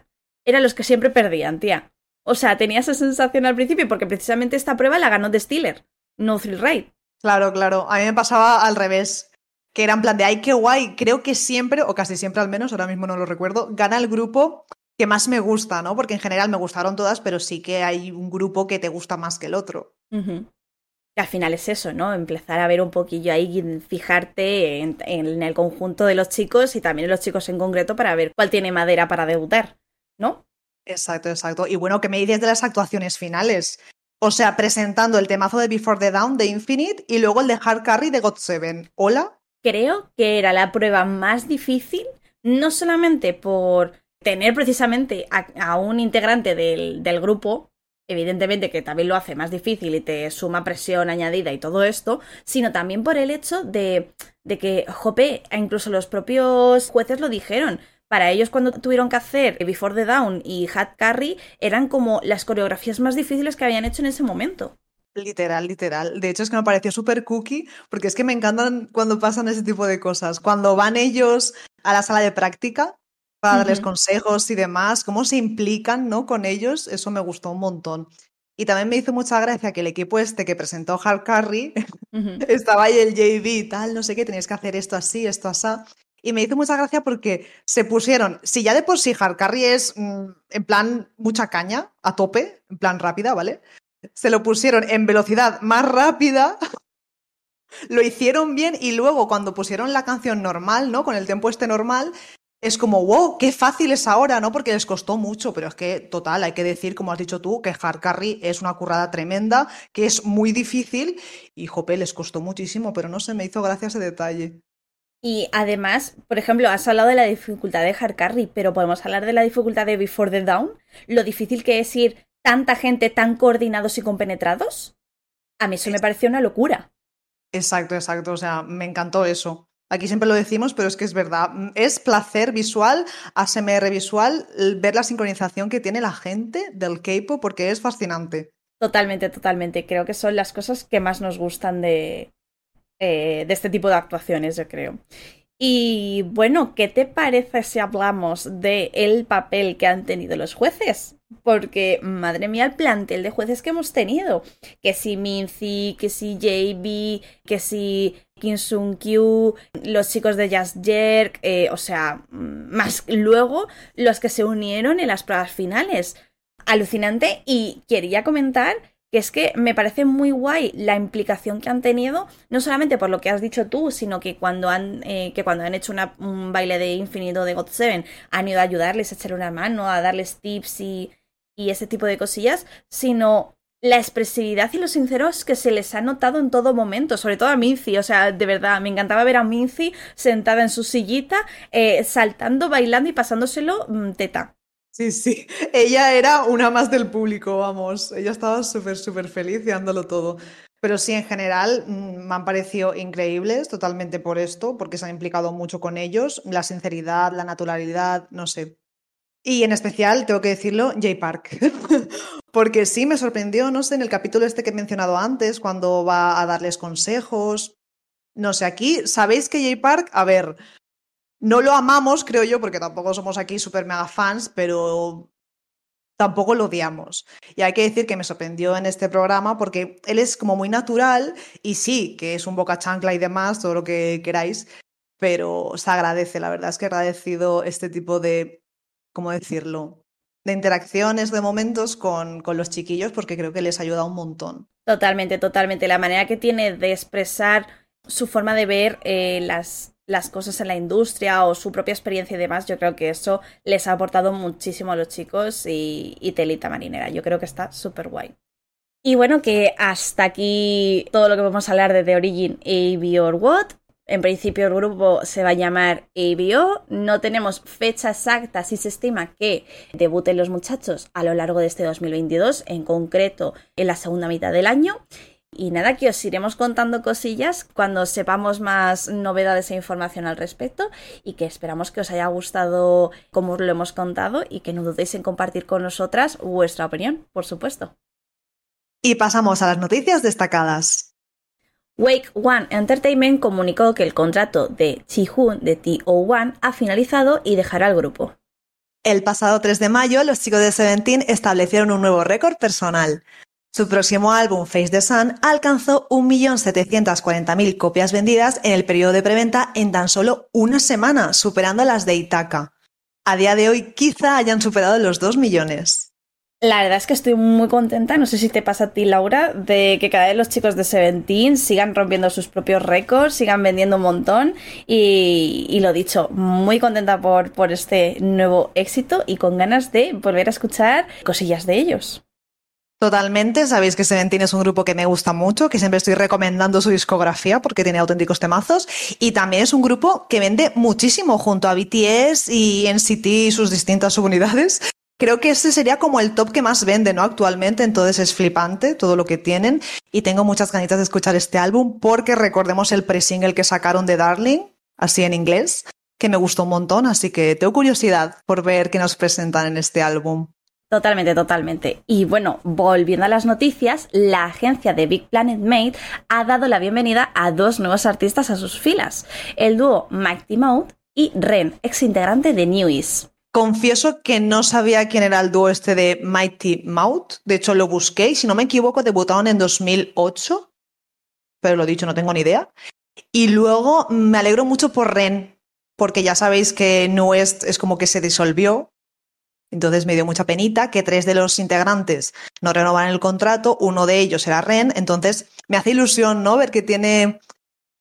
eran los que siempre perdían, tía. O sea, tenía esa sensación al principio porque precisamente esta prueba la ganó The Stealer, no Thrill Ride. Claro, claro. A mí me pasaba al revés. Que era en plan de, ay, qué guay. Creo que siempre, o casi siempre al menos, ahora mismo no lo recuerdo, gana el grupo que más me gusta, ¿no? Porque en general me gustaron todas, pero sí que hay un grupo que te gusta más que el otro. Que al final es eso, ¿no? Empezar a ver un poquillo ahí, fijarte en, en el conjunto de los chicos y también en los chicos en concreto para ver cuál tiene madera para debutar, ¿no? Exacto, exacto. Y bueno, ¿qué me dices de las actuaciones finales? O sea, presentando el temazo de Before the Down de Infinite y luego el de Hard Carry de God Seven. ¿Hola? Creo que era la prueba más difícil, no solamente por tener precisamente a, un integrante del, del grupo, evidentemente que también lo hace más difícil y te suma presión añadida y todo esto, sino también por el hecho de, de que, jope, incluso los propios jueces lo dijeron. Para ellos cuando tuvieron que hacer Before the Down y Hat Carry eran como las coreografías más difíciles que habían hecho en ese momento. Literal, literal. De hecho, es que me pareció súper cookie, porque es que me encantan cuando pasan ese tipo de cosas. Cuando van ellos a la sala de práctica para darles consejos y demás, cómo se implican, ¿no? Con ellos, eso me gustó un montón. Y también me hizo mucha gracia que el equipo este que presentó Hard Carry estaba ahí el JV y tal, no sé qué, tenías que hacer esto así, esto así. Y me hizo mucha gracia porque se pusieron, si ya de por sí Hard Carry es mm, en plan mucha caña, a tope, en plan rápida, ¿vale? Se lo pusieron en velocidad más rápida, lo hicieron bien y luego cuando pusieron la canción normal, ¿no? Con el tempo este normal, es como, wow, qué fácil es ahora, ¿no? Porque les costó mucho, pero es que, total, hay que decir, como has dicho tú, que Hard Carry es una currada tremenda, que es muy difícil y, jope, les costó muchísimo, pero no se me hizo gracia ese detalle. Y además, por ejemplo, has hablado de la dificultad de Hard Carry, pero podemos hablar de la dificultad de Before the Down, lo difícil que es ir tanta gente tan coordinados y compenetrados. A mí eso me pareció una locura. Exacto, exacto, o sea, me encantó eso. Aquí siempre lo decimos, pero es que es verdad. Es placer visual, ASMR visual, ver la sincronización que tiene la gente del K-pop porque es fascinante. Totalmente, totalmente. Creo que son las cosas que más nos gustan de, eh, de este tipo de actuaciones, yo creo. Y bueno, ¿qué te parece si hablamos del el papel que han tenido los jueces? Porque, madre mía, el plantel de jueces que hemos tenido. Que si Minzy, que si JB, que si Kim Sung Kyu, los chicos de Jazz Jerk, eh, o sea, más luego los que se unieron en las pruebas finales. Alucinante y quería comentar que es que me parece muy guay la implicación que han tenido, no solamente por lo que has dicho tú, sino que cuando han, eh, que cuando han hecho un baile de infinito de God Seven han ido a ayudarles, a echarle una mano, a darles tips y, y ese tipo de cosillas, sino la expresividad y los sinceros que se les ha notado en todo momento, sobre todo a Minzy, o sea, de verdad, me encantaba ver a Minzy sentada en su sillita, eh, saltando, bailando y pasándoselo mm, teta. Sí, sí, ella era una más del público, vamos, ella estaba súper, súper feliz y dándolo todo. Pero sí, en general, mm, me han parecido increíbles totalmente por esto, porque se han implicado mucho con ellos, la sinceridad, la naturalidad, no sé. Y en especial, tengo que decirlo, Jay Park. porque sí me sorprendió, no sé, en el capítulo este que he mencionado antes, cuando va a darles consejos. No sé, aquí, ¿sabéis que Jay Park, a ver, no lo amamos, creo yo, porque tampoco somos aquí super mega fans, pero tampoco lo odiamos. Y hay que decir que me sorprendió en este programa porque él es como muy natural y sí, que es un boca chancla y demás, todo lo que queráis, pero se agradece, la verdad es que he agradecido este tipo de, ¿cómo decirlo? De interacciones, de momentos con, con los chiquillos porque creo que les ayuda un montón. Totalmente, totalmente. La manera que tiene de expresar su forma de ver eh, las las cosas en la industria o su propia experiencia y demás, yo creo que eso les ha aportado muchísimo a los chicos y, telita marinera. Yo creo que está súper guay. Y bueno, que hasta aquí todo lo que vamos a hablar de The Origin ABO or What. En principio el grupo se va a llamar ABO. No tenemos fecha exacta si se estima que debuten los muchachos a lo largo de este 2022, en concreto en la segunda mitad del año. Y nada, que os iremos contando cosillas cuando sepamos más novedades e información al respecto y que esperamos que os haya gustado como os lo hemos contado y que no dudéis en compartir con nosotras vuestra opinión, por supuesto. Y pasamos a las noticias destacadas. Wake One Entertainment comunicó que el contrato de Chi-Hoon de TO1 ha finalizado y dejará el grupo. El pasado 3 de mayo, los chicos de Seventeen establecieron un nuevo récord personal. Su próximo álbum, Face the Sun, alcanzó 1.740.000 copias vendidas en el periodo de preventa en tan solo una semana, superando las de Itaca. A día de hoy quizá hayan superado los 2 millones. La verdad es que estoy muy contenta, no sé si te pasa a ti Laura, de que cada vez los chicos de Seventeen sigan rompiendo sus propios récords, sigan vendiendo un montón y, y lo dicho, muy contenta por, por este nuevo éxito y con ganas de volver a escuchar cosillas de ellos. Totalmente, sabéis que Seventeen es un grupo que me gusta mucho, que siempre estoy recomendando su discografía porque tiene auténticos temazos y también es un grupo que vende muchísimo junto a BTS y NCT y sus distintas subunidades. Creo que este sería como el top que más vende, ¿no? Actualmente, entonces es flipante todo lo que tienen y tengo muchas ganitas de escuchar este álbum porque recordemos el pre-single que sacaron de Darling, así en inglés, que me gustó un montón, así que tengo curiosidad por ver qué nos presentan en este álbum. Totalmente, totalmente. Y bueno, volviendo a las noticias, la agencia de Big Planet Made ha dado la bienvenida a dos nuevos artistas a sus filas, el dúo Mighty Mouth y Ren, ex integrante de Newies. Confieso que no sabía quién era el dúo este de Mighty Mouth, de hecho lo busqué y si no me equivoco debutaron en 2008, pero lo dicho, no tengo ni idea. Y luego me alegro mucho por Ren, porque ya sabéis que Nuest es como que se disolvió entonces me dio mucha penita que tres de los integrantes no renovan el contrato, uno de ellos era Ren, entonces me hace ilusión, ¿no? Ver que tiene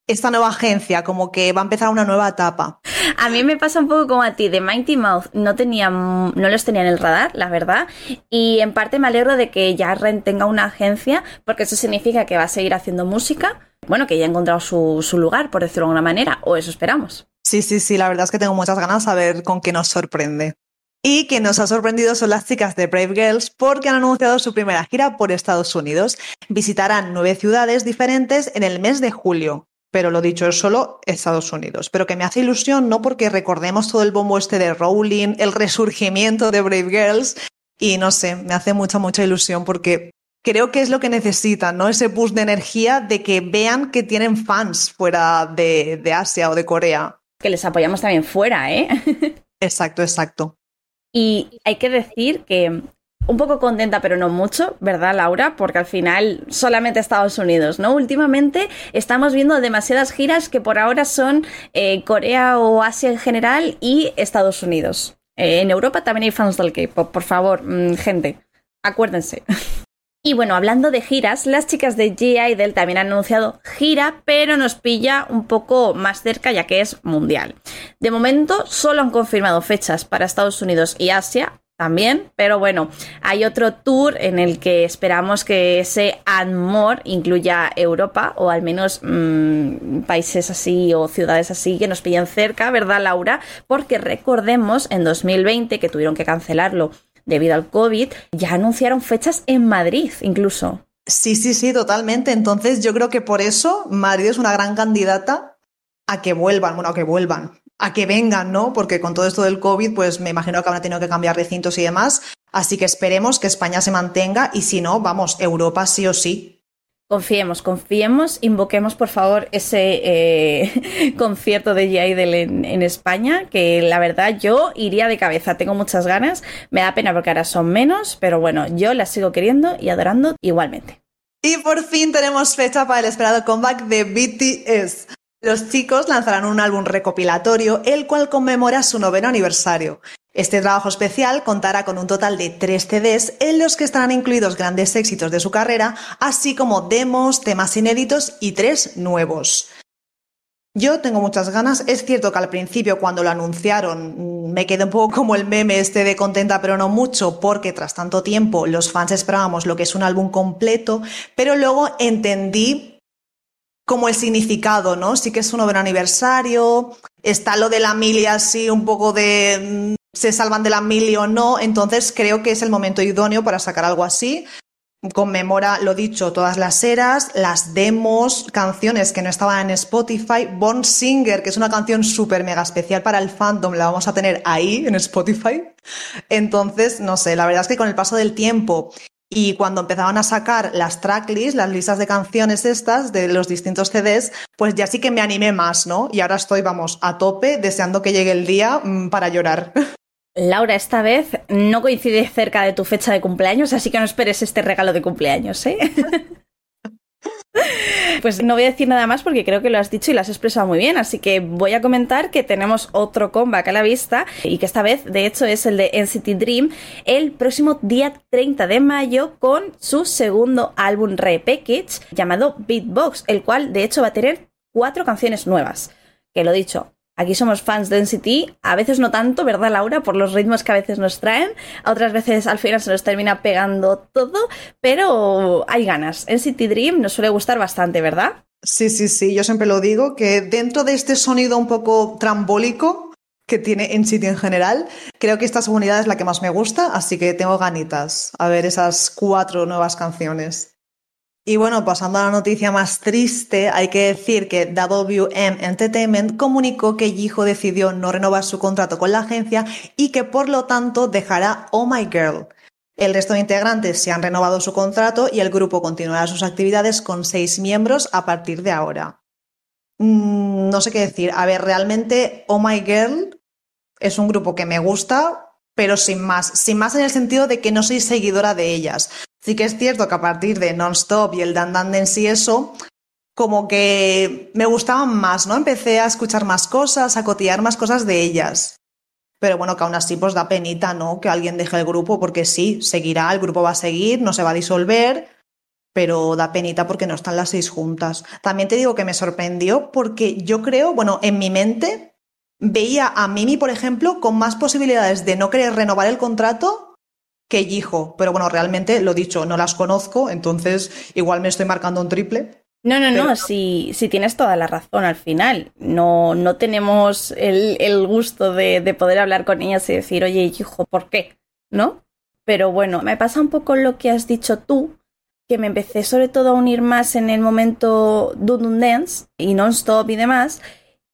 esta nueva agencia, como que va a empezar una nueva etapa. A mí me pasa un poco como a ti, de Mighty Mouth no tenía, no los tenía en el radar, la verdad, y en parte me alegro de que ya Ren tenga una agencia, porque eso significa que va a seguir haciendo música, bueno, que ya ha encontrado su, su lugar, por decirlo de alguna manera, o eso esperamos. Sí, sí, sí, la verdad es que tengo muchas ganas de ver con qué nos sorprende. Y que nos ha sorprendido son las chicas de Brave Girls porque han anunciado su primera gira por Estados Unidos. Visitarán nueve ciudades diferentes en el mes de julio. pero lo dicho, es solo Estados Unidos. Pero que me hace ilusión, no porque recordemos todo el bombo este de Rowling, el resurgimiento de Brave Girls, y no sé, me hace mucha, mucha ilusión porque creo que es lo que necesitan, ¿no? Ese boost de energía de que vean que tienen fans fuera de, de Asia o de Corea. Que les apoyamos también fuera, ¿eh? exacto, exacto. Y hay que decir que un poco contenta, pero no mucho, ¿verdad, Laura? Porque al final solamente Estados Unidos, ¿no? Últimamente estamos viendo demasiadas giras que por ahora son eh, Corea o Asia en general y Estados Unidos. Eh, en Europa también hay fans del K-pop, por favor, mm, gente, acuérdense. Y bueno, hablando de giras, las chicas de G-Idol también han anunciado gira, pero nos pilla un poco más cerca ya que es mundial. De momento solo han confirmado fechas para Estados Unidos y Asia, también, pero bueno, hay otro tour en el que esperamos que ese And More incluya Europa o al menos mmm, países así o ciudades así que nos pillan cerca, ¿verdad, Laura? Porque recordemos en 2020 que tuvieron que cancelarlo debido al COVID, ya anunciaron fechas en Madrid incluso. Sí, sí, sí, totalmente. Entonces yo creo que por eso Madrid es una gran candidata a que vuelvan, bueno, a que vuelvan, a que vengan, ¿no? Porque con todo esto del COVID, pues me imagino que habrán tenido que cambiar recintos y demás. Así que esperemos que España se mantenga y si no, vamos, Europa sí o sí. Confiemos, confiemos, invoquemos por favor ese eh, concierto de J. en, en, España, que la verdad yo iría de cabeza, tengo muchas ganas, me da pena porque ahora son menos, pero bueno, yo las sigo queriendo y adorando igualmente. Y por fin tenemos fecha para el esperado comeback de BTS. Los chicos lanzarán un álbum recopilatorio, el cual conmemora su noveno aniversario. Este trabajo especial contará con un total de tres CDs en los que estarán incluidos grandes éxitos de su carrera, así como demos, temas inéditos y tres nuevos. Yo tengo muchas ganas. Es cierto que al principio cuando lo anunciaron mm, me quedé un poco como el meme este de contenta pero no mucho porque tras tanto tiempo los fans esperábamos lo que es un álbum completo, pero luego entendí como el significado, ¿no? Sí que es un noveno aniversario, está lo de la mili así, un poco de mm, se salvan de la mili o no, entonces creo que es el momento idóneo para sacar algo así. Conmemora, lo dicho, todas las eras, las demos, canciones que no estaban en Spotify. Born Singer, que es una canción súper mega especial para el fandom, la vamos a tener ahí en Spotify. Entonces, no sé, la verdad es que con el paso del tiempo y cuando empezaban a sacar las tracklists, las listas de canciones estas de los distintos CDs, pues ya sí que me animé más, ¿no? Y ahora estoy, vamos, a tope, deseando que llegue el día mm, para llorar. Laura, esta vez no coincide cerca de tu fecha de cumpleaños, así que no esperes este regalo de cumpleaños, ¿eh? Pues no voy a decir nada más porque creo que lo has dicho y lo has expresado muy bien, así que voy a comentar que tenemos otro comeback a la vista y que esta vez de hecho es el de NCT Dream el próximo día 30 de mayo con su segundo álbum repackage llamado Beatbox, el cual de hecho va a tener cuatro canciones nuevas. Que lo dicho, Aquí somos fans de NCT, a veces no tanto, ¿verdad, Laura? Por los ritmos que a veces nos traen, otras veces al final se nos termina pegando todo, pero hay ganas. NCT Dream nos suele gustar bastante, ¿verdad? Sí, sí, sí, yo siempre lo digo, que dentro de este sonido un poco trambólico que tiene NCT en general, creo que esta segunda es la que más me gusta, así que tengo ganitas a ver esas cuatro nuevas canciones. Y bueno, pasando a la noticia más triste, hay que decir que WM Entertainment comunicó que Yijo decidió no renovar su contrato con la agencia y que por lo tanto dejará Oh My Girl. El resto de integrantes se han renovado su contrato y el grupo continuará sus actividades con seis miembros a partir de ahora. Mm, no sé qué decir. A ver, realmente Oh My Girl es un grupo que me gusta, pero sin más. Sin más en el sentido de que no soy seguidora de ellas. Sí que es cierto que a partir de Non-Stop y el Dan Dan Dance y eso, como que me gustaban más, ¿no? Empecé a escuchar más cosas, a cotillar más cosas de ellas. Pero bueno, que aún así pues da penita, ¿no? Que alguien deje el grupo porque sí, seguirá, el grupo va a seguir, no se va a disolver, pero da penita porque no están las seis juntas. También te digo que me sorprendió porque yo creo, bueno, en mi mente veía a Mimi, por ejemplo, con más posibilidades de no querer renovar el contrato que hijo. Pero bueno, realmente lo dicho, no las conozco, entonces igual me estoy marcando un triple. No, no, no, si, tienes toda la razón al final. No, no tenemos el, gusto de, de, poder hablar con ellas y decir, oye, hijo, ¿por qué? ¿No? Pero bueno, me pasa un poco lo que has dicho tú, que me empecé sobre todo a unir más en el momento Dun Dance y Non-Stop y demás.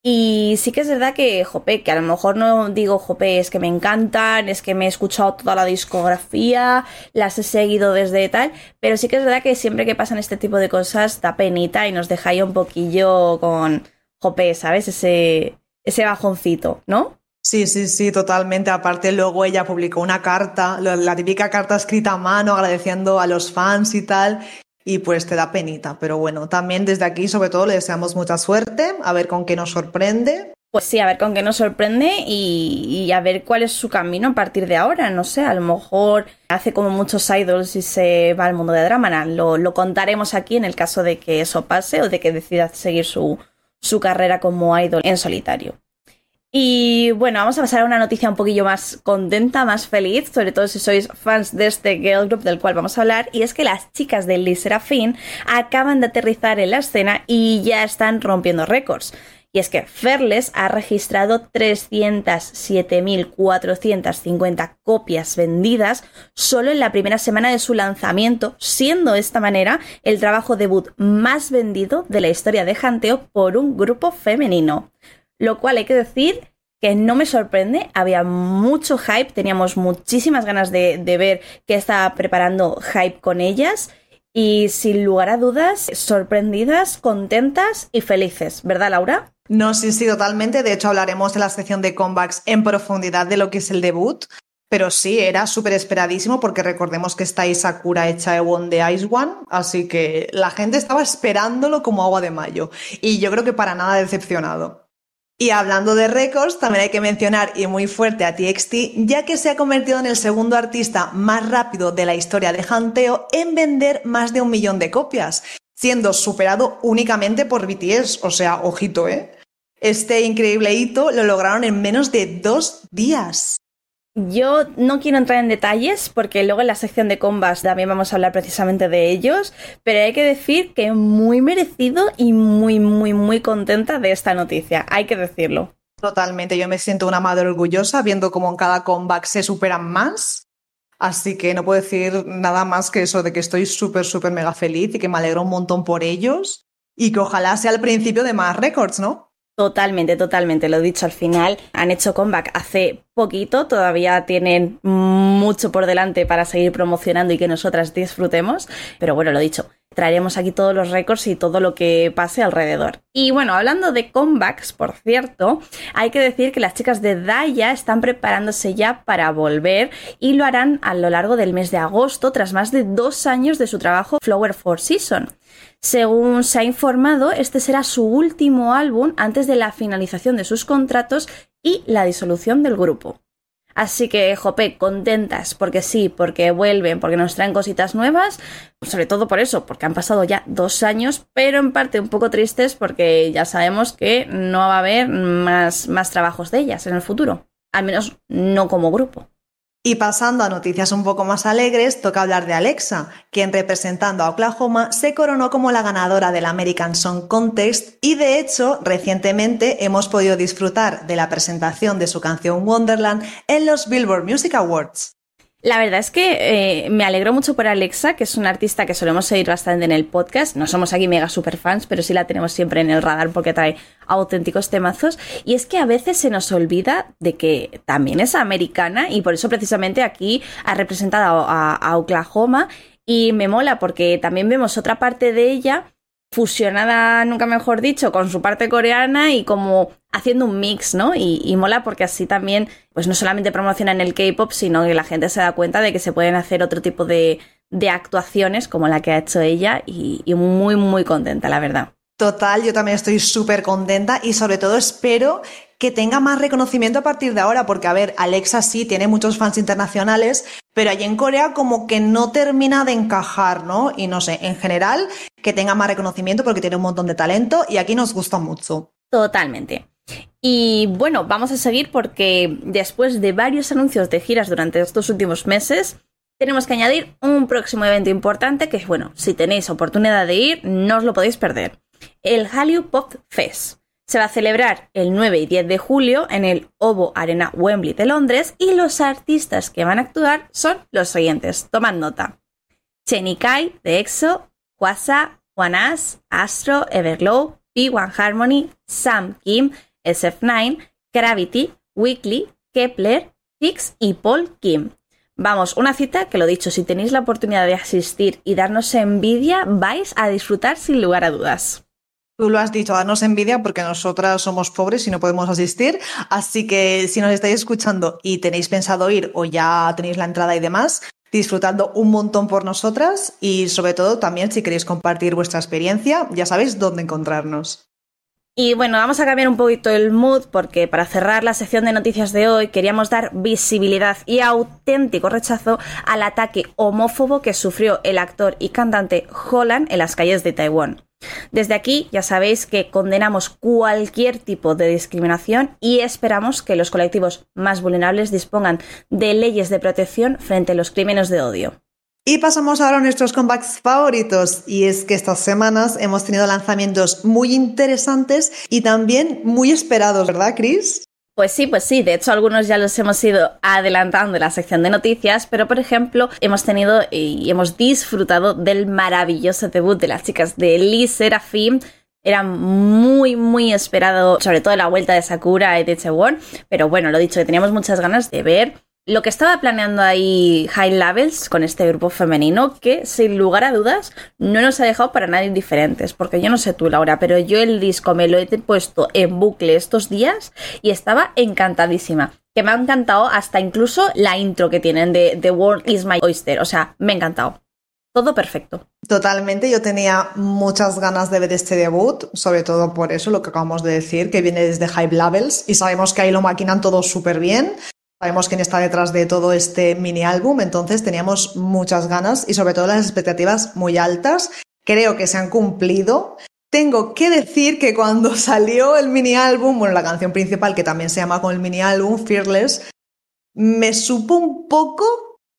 Y sí que es verdad que, jope, que a lo mejor no digo, jope, es que me encantan, es que me he escuchado toda la discografía, las he seguido desde tal, pero sí que es verdad que siempre que pasan este tipo de cosas da penita y nos deja un poquillo con, jope, ¿sabes? Ese, ese bajoncito, ¿no? Sí, sí, sí, totalmente. Aparte, luego ella publicó una carta, la típica carta escrita a mano, agradeciendo a los fans y tal y pues te da penita. Pero bueno, también desde aquí sobre todo le deseamos mucha suerte, a ver con qué nos sorprende. Pues sí, a ver con qué nos sorprende y, a ver cuál es su camino a partir de ahora. No sé, a lo mejor hace como muchos idols y se va al mundo de drama. Lo, lo contaremos aquí en el caso de que eso pase o de que decida seguir su, su carrera como idol en solitario. Y bueno, vamos a pasar a una noticia un poquillo más contenta, más feliz, sobre todo si sois fans de este girl group del cual vamos a hablar, y es que las chicas de Lee Serafin acaban de aterrizar en la escena y ya están rompiendo récords. Y es que Ferles ha registrado 307.450 copias vendidas solo en la primera semana de su lanzamiento, siendo de esta manera el trabajo debut más vendido de la historia de Janteo por un grupo femenino lo cual hay que decir que no me sorprende, había mucho hype, teníamos muchísimas ganas de, ver qué estaba preparando hype con ellas y sin lugar a dudas, sorprendidas, contentas y felices, ¿verdad Laura? No, sí, sí, totalmente. De hecho, hablaremos en la sección de comebacks en profundidad de lo que es el debut. Pero sí, era súper esperadísimo porque recordemos que está Sakura hecha de One de Ice One, así que la gente estaba esperándolo como agua de mayo. Y yo creo que para nada decepcionado. Y hablando de récords, también hay que mencionar y muy fuerte a TXT, ya que se ha convertido en el segundo artista más rápido de la historia de Hanteo en vender más de un millón de copias, siendo superado únicamente por BTS, o sea, ojito, ¿eh? Este increíble hito lo lograron en menos de dos días. Yo no quiero entrar en detalles porque luego en la sección de combas también vamos a hablar precisamente de ellos, pero hay que decir que muy merecido y muy, muy, muy contenta de esta noticia, hay que decirlo. Totalmente, yo me siento una madre orgullosa viendo cómo en cada comeback se superan más. Así que no puedo decir nada más que eso de que estoy súper, súper mega feliz y que me alegro un montón por ellos y que ojalá sea el principio de más récords, ¿no? Totalmente, totalmente. Lo he dicho al final. Han hecho comeback hace poquito. Todavía tienen mucho por delante para seguir promocionando y que nosotras disfrutemos. Pero bueno, lo dicho. Traeremos aquí todos los récords y todo lo que pase alrededor. Y bueno, hablando de comebacks, por cierto, hay que decir que las chicas de Daya están preparándose ya para volver y lo harán a lo largo del mes de agosto, tras más de dos años de su trabajo Flower for Season. Según se ha informado, este será su último álbum antes de la finalización de sus contratos y la disolución del grupo. Así que, jope, contentas, porque sí, porque vuelven, porque nos traen cositas nuevas, sobre todo por eso, porque han pasado ya dos años, pero en parte un poco tristes porque ya sabemos que no va a haber más, más trabajos de ellas en el futuro, al menos no como grupo. Y pasando a noticias un poco más alegres, toca hablar de Alexa, quien representando a Oklahoma se coronó como la ganadora del American Song Contest y de hecho recientemente hemos podido disfrutar de la presentación de su canción Wonderland en los Billboard Music Awards. La verdad es que eh, me alegro mucho por Alexa, que es una artista que solemos seguir bastante en el podcast. No somos aquí mega super fans, pero sí la tenemos siempre en el radar porque trae auténticos temazos. Y es que a veces se nos olvida de que también es americana y por eso precisamente aquí ha representado a Oklahoma. Y me mola porque también vemos otra parte de ella fusionada, nunca mejor dicho, con su parte coreana y como haciendo un mix, ¿no? Y, mola porque así también, pues no solamente promocionan el K-pop, sino que la gente se da cuenta de que se pueden hacer otro tipo de, actuaciones como la que ha hecho ella y, y muy, muy contenta, la verdad. Total, yo también estoy súper contenta y sobre todo espero que tenga más reconocimiento a partir de ahora, porque a ver, Alexa sí tiene muchos fans internacionales, pero allí en Corea como que no termina de encajar, ¿no? Y no sé, en general, que tenga más reconocimiento porque tiene un montón de talento y aquí nos gusta mucho. Totalmente. Y bueno, vamos a seguir porque después de varios anuncios de giras durante estos últimos meses, tenemos que añadir un próximo evento importante que, bueno, si tenéis oportunidad de ir, no os lo podéis perder. El Hallyu Pop Fest. Se va a celebrar el 9 y 10 de julio en el Ovo Arena Wembley de Londres y los artistas que van a actuar son los siguientes. Tomad nota. Chenikai de EXO, Kwasa, As, Astro, Everglow, P1 Harmony, Sam Kim, SF9, Gravity, Weekly, Kepler, Higgs y Paul Kim. Vamos, una cita que lo dicho, si tenéis la oportunidad de asistir y darnos envidia, vais a disfrutar sin lugar a dudas. Tú lo has dicho, darnos envidia porque nosotras somos pobres y no podemos asistir. Así que si nos estáis escuchando y tenéis pensado ir o ya tenéis la entrada y demás, disfrutando un montón por nosotras y sobre todo también si queréis compartir vuestra experiencia, ya sabéis dónde encontrarnos. Y bueno, vamos a cambiar un poquito el mood porque para cerrar la sección de noticias de hoy queríamos dar visibilidad y auténtico rechazo al ataque homófobo que sufrió el actor y cantante Holland en las calles de Taiwán. Desde aquí ya sabéis que condenamos cualquier tipo de discriminación y esperamos que los colectivos más vulnerables dispongan de leyes de protección frente a los crímenes de odio. Y pasamos ahora a nuestros comebacks favoritos. Y es que estas semanas hemos tenido lanzamientos muy interesantes y también muy esperados, ¿verdad, Chris? Pues sí, pues sí, de hecho algunos ya los hemos ido adelantando en la sección de noticias, pero por ejemplo hemos tenido y hemos disfrutado del maravilloso debut de las chicas de Lee Serafim, era muy, muy esperado, sobre todo la vuelta de Sakura y de Chewon. Pero bueno, lo dicho, teníamos muchas ganas de ver lo que estaba planeando ahí High Levels con este grupo femenino, que sin lugar a dudas no nos ha dejado para nada indiferentes, porque yo no sé tú, Laura, pero yo el disco me lo he puesto en bucle estos días y estaba encantadísima. Que me ha encantado hasta incluso la intro que tienen de The World is My Oyster, o sea, me ha encantado. Todo perfecto. Totalmente, yo tenía muchas ganas de ver este debut, sobre todo por eso, lo que acabamos de decir, que viene desde High Levels y sabemos que ahí lo maquinan todo súper bien. Sabemos quién está detrás de todo este mini álbum, entonces teníamos muchas ganas y sobre todo las expectativas muy altas. Creo que se han cumplido. Tengo que decir que cuando salió el mini álbum, bueno, la canción principal que también se llama con el mini álbum, Fearless, me supo un poco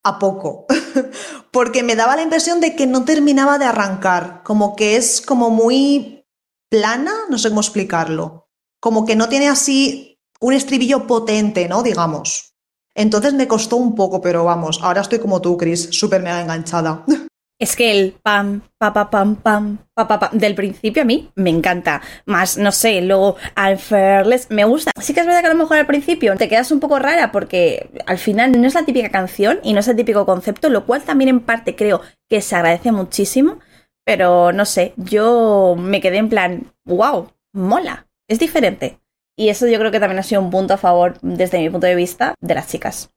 a poco, porque me daba la impresión de que no terminaba de arrancar, como que es como muy plana, no sé cómo explicarlo, como que no tiene así un estribillo potente, ¿no? Digamos. Entonces me costó un poco, pero vamos, ahora estoy como tú, Chris, súper mega enganchada. Es que el pam, pa, pa, pam, pam, pa, pa, pam, del principio a mí me encanta. Más, no sé, luego al Fearless me gusta. Sí que es verdad que a lo mejor al principio te quedas un poco rara porque al final no es la típica canción y no es el típico concepto, lo cual también en parte creo que se agradece muchísimo. Pero no sé, yo me quedé en plan, wow, mola, es diferente. Y eso yo creo que también ha sido un punto a favor, desde mi punto de vista, de las chicas.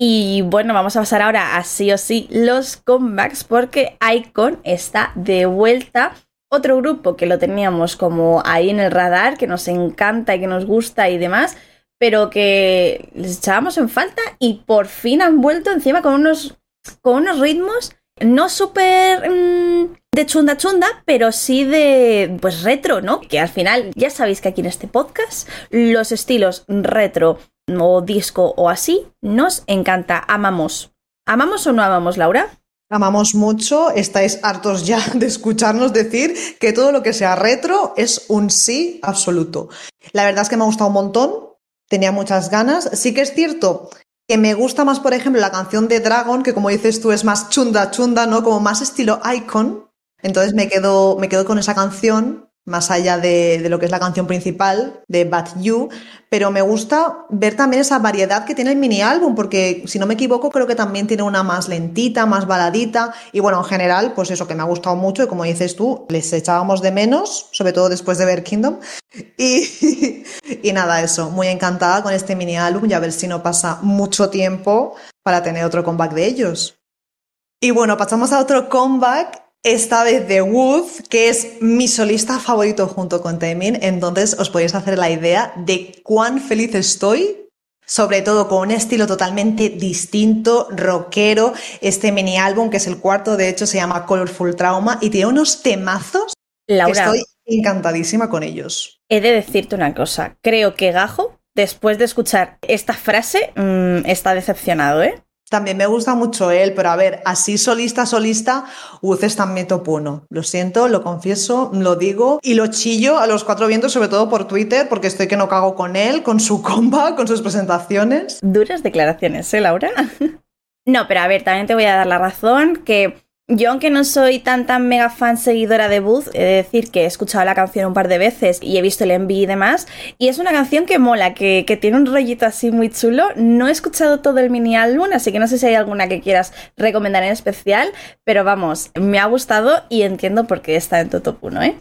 Y bueno, vamos a pasar ahora a sí o sí los comebacks porque Icon está de vuelta. Otro grupo que lo teníamos como ahí en el radar, que nos encanta y que nos gusta y demás, pero que les echábamos en falta y por fin han vuelto encima con unos, con unos ritmos no súper mm, de chunda chunda, pero sí de pues retro, ¿no? Que al final ya sabéis que aquí en este podcast los estilos retro o disco o así nos encanta, amamos. ¿Amamos o no amamos, Laura? Amamos mucho, estáis hartos ya de escucharnos decir que todo lo que sea retro es un sí absoluto. La verdad es que me ha gustado un montón, tenía muchas ganas. Sí que es cierto que me gusta más, por ejemplo, la canción de Dragon, que como dices tú es más chunda chunda, ¿no? Como más estilo icon. Entonces me quedo, me quedo con esa canción más allá de, lo que es la canción principal de Bad You, pero me gusta ver también esa variedad que tiene el mini álbum, porque si no me equivoco creo que también tiene una más lentita, más baladita, y bueno, en general, pues eso que me ha gustado mucho y como dices tú, les echábamos de menos, sobre todo después de ver Kingdom, y, y nada, eso, muy encantada con este mini álbum y a ver si no pasa mucho tiempo para tener otro comeback de ellos. Y bueno, pasamos a otro comeback esta vez de Wood, que es mi solista favorito junto con Temin, entonces os podéis hacer la idea de cuán feliz estoy, sobre todo con un estilo totalmente distinto, rockero, este mini álbum que es el cuarto, de hecho se llama Colorful Trauma y tiene unos temazos Laura, que estoy encantadísima con ellos. He de decirte una cosa, creo que Gajo, después de escuchar esta frase, mmm, está decepcionado, ¿eh? También me gusta mucho él, pero a ver, así solista, solista, Uz es también top uno. Lo siento, lo confieso, lo digo y lo chillo a los cuatro vientos, sobre todo por Twitter, porque estoy que no cago con él, con su comba, con sus presentaciones. Duras declaraciones, ¿eh, Laura? no, pero a ver, también te voy a dar la razón que Yo, aunque no soy tan tan mega fan seguidora de Booth, he de decir que he escuchado la canción un par de veces y he visto el envío y demás. Y es una canción que mola, que, que, tiene un rollito así muy chulo. No he escuchado todo el mini álbum, así que no sé si hay alguna que quieras recomendar en especial. Pero vamos, me ha gustado y entiendo por qué está en tu top 1, ¿eh?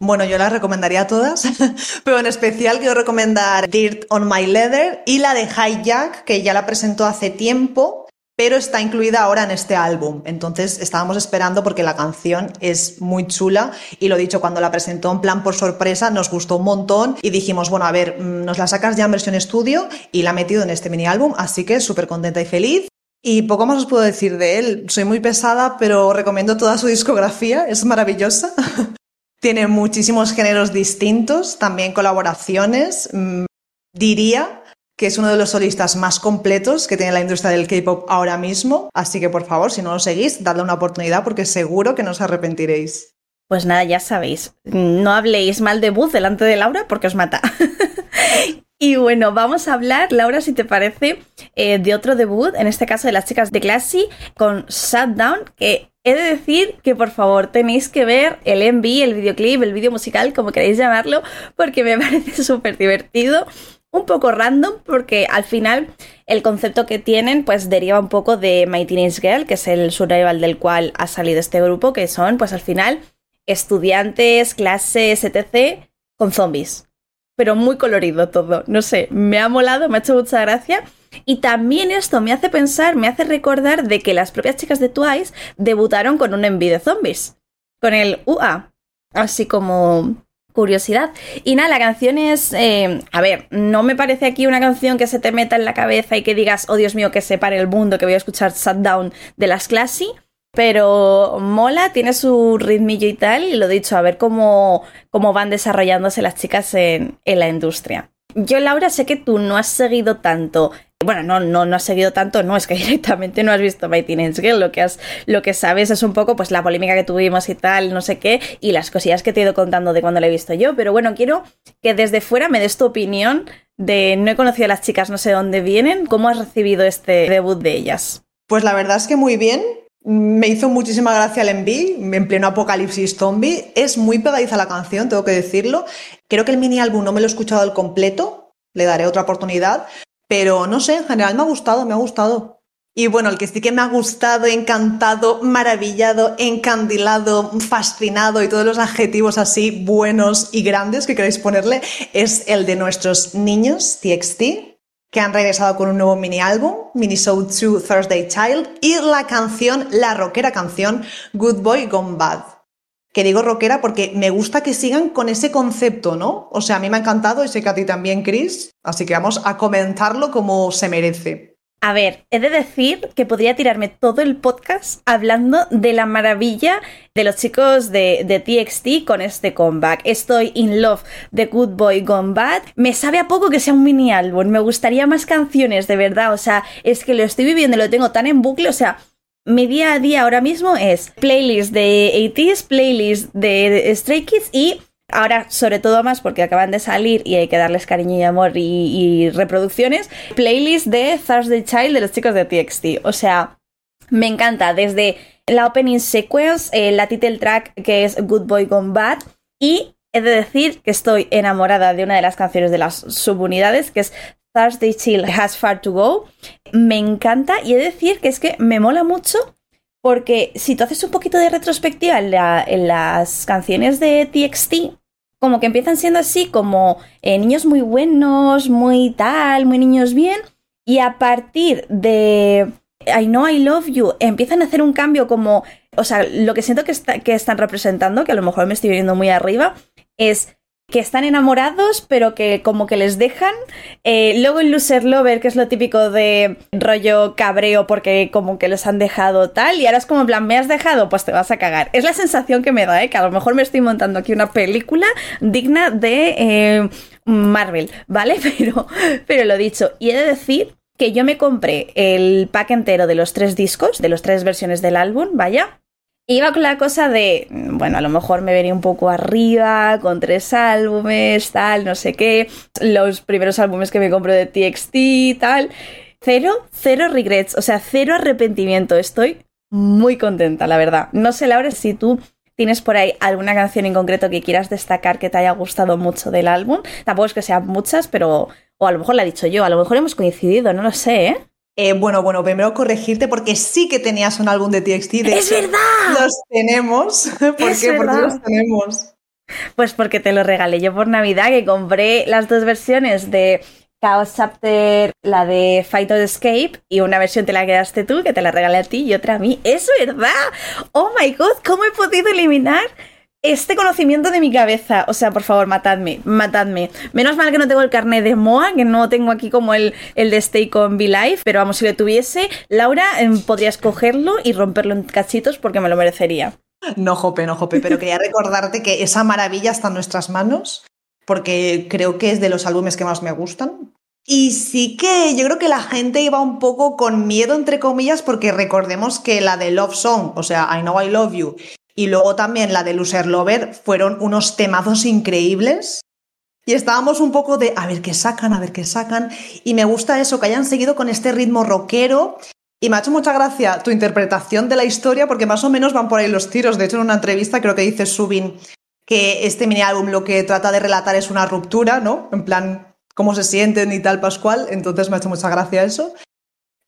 Bueno, yo las recomendaría todas, pero en especial quiero recomendar Dirt on My Leather y la de Hijack, que ya la presentó hace tiempo pero está incluida ahora en este álbum. Entonces estábamos esperando porque la canción es muy chula y lo dicho, cuando la presentó en plan por sorpresa nos gustó un montón y dijimos, bueno, a ver, mm, nos la sacas ya en versión estudio y la ha metido en este mini álbum, así que súper contenta y feliz. Y poco más os puedo decir de él. Soy muy pesada, pero recomiendo toda su discografía, es maravillosa. Tiene muchísimos géneros distintos, también colaboraciones. Mm, diría que es uno de los solistas más completos que tiene la industria del K-pop ahora mismo. Así que por favor, si no lo seguís, dadle una oportunidad porque seguro que no os arrepentiréis. Pues nada, ya sabéis, no habléis mal de Buzz delante de Laura porque os mata. y bueno, vamos a hablar, Laura, si te parece, eh, de otro debut, en este caso de las chicas de Classy, con Shutdown, que he de decir que por favor tenéis que ver el MV, el videoclip, el video musical, como queréis llamarlo, porque me parece súper divertido un poco random porque al final el concepto que tienen pues deriva un poco de My Teenage Girl, que es el survival del cual ha salido este grupo, que son pues al final estudiantes, clases, etc. con zombies. Pero muy colorido todo, no sé, me ha molado, me ha hecho mucha gracia. Y también esto me hace pensar, me hace recordar de que las propias chicas de Twice debutaron con un envío de zombies. Con el UA. Así como curiosidad. Y nada, la canción es, eh, a ver, no me parece aquí una canción que se te meta en la cabeza y que digas, oh Dios mío, que se pare el mundo, que voy a escuchar Shutdown de las Classy, pero mola, tiene su ritmillo y tal, y lo dicho, a ver cómo, cómo van desarrollándose las chicas en, en la industria. Yo, Laura, sé que tú no has seguido tanto bueno, no, no, no has seguido tanto, no, es que directamente no has visto My Teenage Girl, lo que, has, lo que sabes es un poco pues la polémica que tuvimos y tal, no sé qué, y las cosillas que te he ido contando de cuando la he visto yo, pero bueno, quiero que desde fuera me des tu opinión de no he conocido a las chicas, no sé dónde vienen, ¿cómo has recibido este debut de ellas? Pues la verdad es que muy bien, me hizo muchísima gracia el enví, en pleno apocalipsis zombie. Es muy pegadiza la canción, tengo que decirlo. Creo que el mini álbum no me lo he escuchado al completo, le daré otra oportunidad, pero no sé, en general me ha gustado, me ha gustado. Y bueno, el que sí que me ha gustado, encantado, maravillado, encandilado, fascinado y todos los adjetivos así buenos y grandes que queréis ponerle es el de nuestros niños, TXT, que han regresado con un nuevo mini álbum, Mini Show 2 Thursday Child, y la canción, la rockera canción Good Boy Gone Bad que digo rockera porque me gusta que sigan con ese concepto, ¿no? O sea, a mí me ha encantado y sé que a ti también, Chris, así que vamos a comentarlo como se merece. A ver, he de decir que podría tirarme todo el podcast hablando de la maravilla de los chicos de, TXT con este comeback. Estoy in love de Good Boy Gone Bad. Me sabe a poco que sea un mini álbum. Me gustaría más canciones, de verdad. O sea, es que lo estoy viviendo, lo tengo tan en bucle. O sea, mi día a día ahora mismo es playlist de 80s, playlist de Stray Kids y ahora sobre todo más porque acaban de salir y hay que darles cariño y amor y, reproducciones, playlist de Thursday Child de los chicos de TXT. O sea, me encanta desde la opening sequence, eh, la title track que es Good Boy Gone Bad y he de decir que estoy enamorada de una de las canciones de las subunidades que es Thursday Chill Has Far to Go. Me encanta y he de decir que es que me mola mucho porque si tú haces un poquito de retrospectiva en, las canciones de TXT, como que empiezan siendo así como eh, niños muy buenos, muy tal, muy niños bien, y a partir de I Know I Love You empiezan a hacer un cambio como, o sea, lo que siento que, que están representando, que a lo mejor me estoy viendo muy arriba, es que están enamorados, pero que como que les dejan. Eh, luego el loser lover, que es lo típico de rollo cabreo porque como que les han dejado tal, y ahora es como en plan, me has dejado, pues te vas a cagar. Es la sensación que me da, ¿eh? que a lo mejor me estoy montando aquí una película digna de eh, Marvel, ¿vale? Pero, pero lo dicho, y he de decir que yo me compré el pack entero de los tres discos, de las tres versiones del álbum, vaya, Iba con la cosa de, bueno, a lo mejor me venía un poco arriba, con tres álbumes, tal, no sé qué, los primeros álbumes que me compro de TXT, tal. Cero, cero regrets, o sea, cero arrepentimiento. Estoy muy contenta, la verdad. No sé, Laura, si tú tienes por ahí alguna canción en concreto que quieras destacar que te haya gustado mucho del álbum. Tampoco es que sean muchas, pero. O a lo mejor la he dicho yo, a lo mejor hemos coincidido, no lo sé, ¿eh? Eh, bueno, bueno, primero corregirte porque sí que tenías un álbum de TXT. De ¡Es verdad! Los tenemos. ¿Por qué? Porque los tenemos. Pues porque te lo regalé yo por Navidad, que compré las dos versiones de Chaos Chapter, la de Fight or Escape, y una versión te la quedaste tú, que te la regalé a ti y otra a mí. ¡Es verdad! ¡Oh my god! ¿Cómo he podido eliminar este conocimiento de mi cabeza. O sea, por favor, matadme, matadme. Menos mal que no tengo el carnet de MOA, que no tengo aquí como el, el de Stay con Be Life, pero vamos, si lo tuviese, Laura, em, podrías cogerlo y romperlo en cachitos porque me lo merecería. No, Jope, no, Jope, pero quería recordarte que esa maravilla está en nuestras manos, porque creo que es de los álbumes que más me gustan. Y sí que yo creo que la gente iba un poco con miedo, entre comillas, porque recordemos que la de Love Song, o sea, I Know I Love You, y luego también la de Loser Lover fueron unos temazos increíbles. Y estábamos un poco de a ver qué sacan, a ver qué sacan. Y me gusta eso, que hayan seguido con este ritmo rockero. Y me ha hecho mucha gracia tu interpretación de la historia, porque más o menos van por ahí los tiros. De hecho, en una entrevista creo que dice Subin que este mini álbum lo que trata de relatar es una ruptura, ¿no? En plan, cómo se sienten y tal, Pascual. Entonces me ha hecho mucha gracia eso.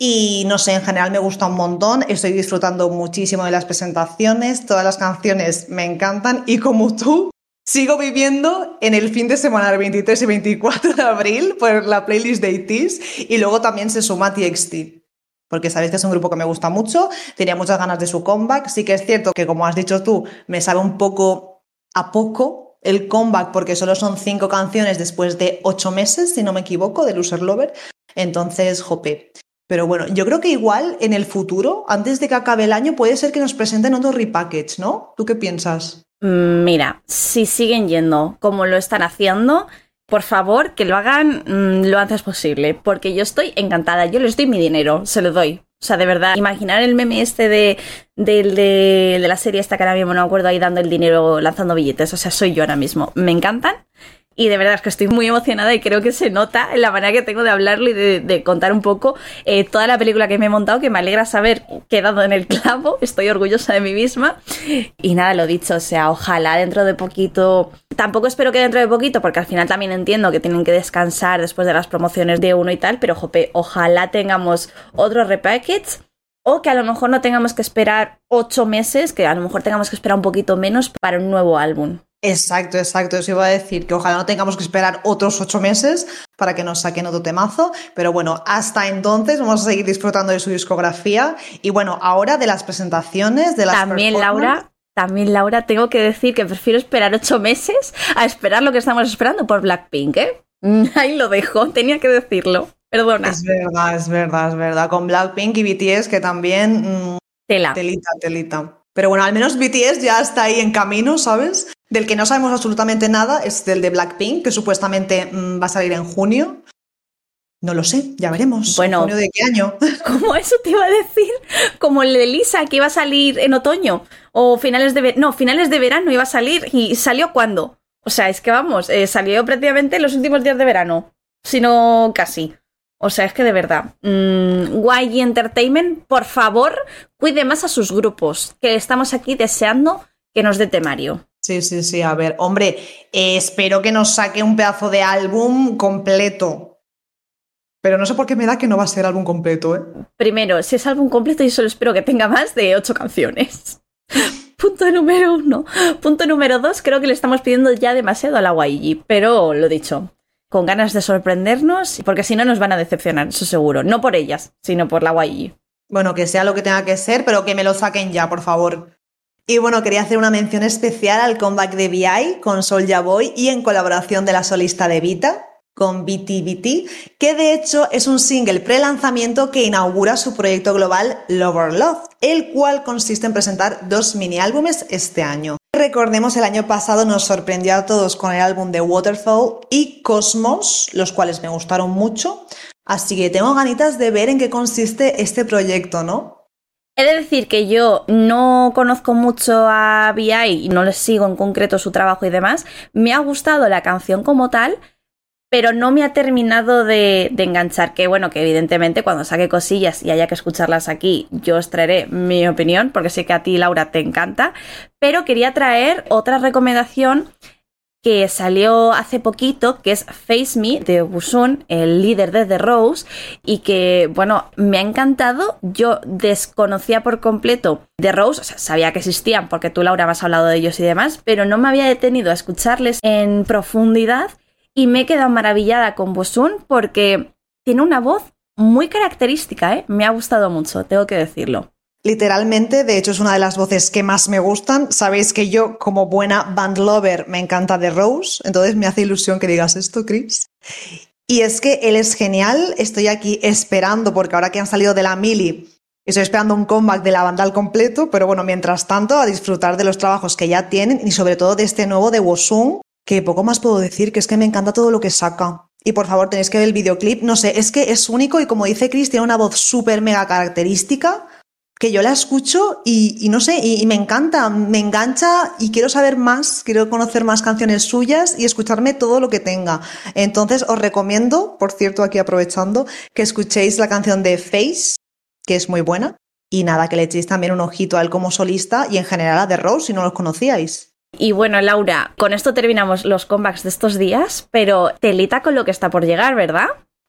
Y no sé, en general me gusta un montón, estoy disfrutando muchísimo de las presentaciones, todas las canciones me encantan y como tú, sigo viviendo en el fin de semana del 23 y 24 de abril por la playlist de ITIS y luego también se suma TXT. Porque sabéis que es un grupo que me gusta mucho, tenía muchas ganas de su comeback. Sí que es cierto que, como has dicho tú, me sabe un poco a poco el comeback porque solo son cinco canciones después de ocho meses, si no me equivoco, de Loser Lover. Entonces, jope. Pero bueno, yo creo que igual en el futuro, antes de que acabe el año, puede ser que nos presenten otro repackage, ¿no? ¿Tú qué piensas? Mm, mira, si siguen yendo como lo están haciendo, por favor que lo hagan mm, lo antes posible, porque yo estoy encantada, yo les doy mi dinero, se lo doy. O sea, de verdad, imaginar el meme este de, de, de, la serie esta que ahora mismo no me acuerdo ahí dando el dinero, lanzando billetes, o sea, soy yo ahora mismo. Me encantan y de verdad es que estoy muy emocionada y creo que se nota en la manera que tengo de hablarlo y de, contar un poco eh, toda la película que me he montado, que me alegra saber quedado en el clavo, estoy orgullosa de mí misma. Y nada, lo dicho, o sea, ojalá dentro de poquito, tampoco espero que dentro de poquito, porque al final también entiendo que tienen que descansar después de las promociones de uno y tal, pero jope, ojalá tengamos otro repackage o que a lo mejor no tengamos que esperar ocho meses, que a lo mejor tengamos que esperar un poquito menos para un nuevo álbum. Exacto, exacto. Eso iba a decir que ojalá no tengamos que esperar otros ocho meses para que nos saquen otro temazo. Pero bueno, hasta entonces vamos a seguir disfrutando de su discografía. Y bueno, ahora de las presentaciones, de las También, Laura, también, Laura, tengo que decir que prefiero esperar ocho meses a esperar lo que estamos esperando por Blackpink, ¿eh? Ahí lo dejo, tenía que decirlo. Perdona. Es verdad, es verdad, es verdad. Con Blackpink y BTS que también. Mmm, Tela. Telita, telita. Pero bueno, al menos BTS ya está ahí en camino, ¿sabes? Del que no sabemos absolutamente nada es del de Blackpink, que supuestamente mm, va a salir en junio. No lo sé, ya veremos. Bueno, ¿junio de qué año? ¿Cómo eso te iba a decir? Como el de Lisa, que iba a salir en otoño. O finales de verano. No, finales de verano iba a salir. ¿Y salió cuándo? O sea, es que vamos, eh, salió prácticamente en los últimos días de verano. Si no, casi. O sea, es que de verdad, mmm, YG Entertainment, por favor, cuide más a sus grupos, que estamos aquí deseando que nos dé temario. Sí, sí, sí, a ver, hombre, eh, espero que nos saque un pedazo de álbum completo. Pero no sé por qué me da que no va a ser álbum completo, ¿eh? Primero, si es álbum completo, yo solo espero que tenga más de ocho canciones. Punto número uno. Punto número dos, creo que le estamos pidiendo ya demasiado a la YG, pero lo dicho, con ganas de sorprendernos, porque si no nos van a decepcionar, eso seguro. No por ellas, sino por la YG. Bueno, que sea lo que tenga que ser, pero que me lo saquen ya, por favor. Y bueno, quería hacer una mención especial al comeback de VI con Soulja Boy y en colaboración de la solista de Vita con BTBT, que de hecho es un single pre-lanzamiento que inaugura su proyecto global Lover Love, el cual consiste en presentar dos mini álbumes este año. Recordemos, el año pasado nos sorprendió a todos con el álbum de Waterfall y Cosmos, los cuales me gustaron mucho, así que tengo ganitas de ver en qué consiste este proyecto, ¿no? He de decir que yo no conozco mucho a VI y no les sigo en concreto su trabajo y demás. Me ha gustado la canción como tal, pero no me ha terminado de, de, enganchar. Que bueno, que evidentemente cuando saque cosillas y haya que escucharlas aquí, yo os traeré mi opinión, porque sé que a ti, Laura, te encanta. Pero quería traer otra recomendación que salió hace poquito, que es Face Me de Busun, el líder de The Rose, y que, bueno, me ha encantado. Yo desconocía por completo The Rose, o sea, sabía que existían porque tú, Laura, me has hablado de ellos y demás, pero no me había detenido a escucharles en profundidad y me he quedado maravillada con Busun porque tiene una voz muy característica, ¿eh? Me ha gustado mucho, tengo que decirlo. Literalmente, de hecho, es una de las voces que más me gustan. Sabéis que yo, como buena band lover, me encanta The Rose, entonces me hace ilusión que digas esto, Chris. Y es que él es genial. Estoy aquí esperando, porque ahora que han salido de la Mili, estoy esperando un comeback de la banda al completo, pero bueno, mientras tanto, a disfrutar de los trabajos que ya tienen y sobre todo de este nuevo de Wosun, que poco más puedo decir, que es que me encanta todo lo que saca. Y por favor, tenéis que ver el videoclip. No sé, es que es único y como dice Chris, tiene una voz súper mega característica que yo la escucho y, no sé, y, me encanta, me engancha y quiero saber más, quiero conocer más canciones suyas y escucharme todo lo que tenga. Entonces os recomiendo, por cierto, aquí aprovechando, que escuchéis la canción de Face, que es muy buena. Y nada, que le echéis también un ojito a él como solista y en general a The Rose si no los conocíais. Y bueno, Laura, con esto terminamos los comebacks de estos días, pero telita con lo que está por llegar, ¿verdad?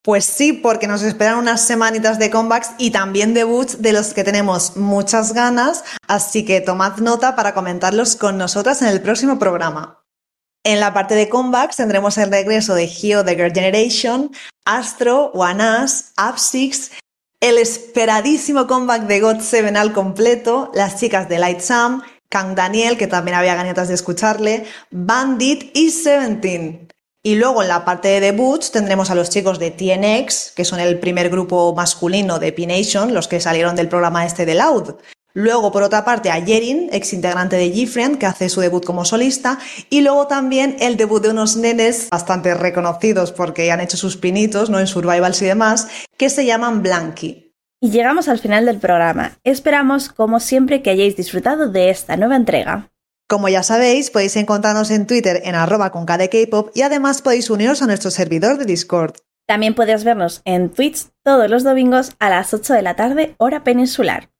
Pues sí, porque nos esperan unas semanitas de comebacks y también debuts de los que tenemos muchas ganas, así que tomad nota para comentarlos con nosotras en el próximo programa. En la parte de comebacks tendremos el regreso de Hio The Girl Generation, Astro, One Us, Up Six, el esperadísimo comeback de God Seven al completo, las chicas de Light Sam, Kang Daniel, que también había ganas de escucharle, Bandit y Seventeen. Y luego en la parte de debuts tendremos a los chicos de TNX, que son el primer grupo masculino de P-Nation, los que salieron del programa este de Loud. Luego, por otra parte, a Yerin, ex integrante de G-Friend, que hace su debut como solista. Y luego también el debut de unos nenes bastante reconocidos porque han hecho sus pinitos, ¿no? En survivals y demás, que se llaman Blanky. Y llegamos al final del programa. Esperamos, como siempre, que hayáis disfrutado de esta nueva entrega. Como ya sabéis, podéis encontrarnos en Twitter en arroba con KDKpop y además podéis uniros a nuestro servidor de Discord. También podéis vernos en Twitch todos los domingos a las 8 de la tarde, hora peninsular.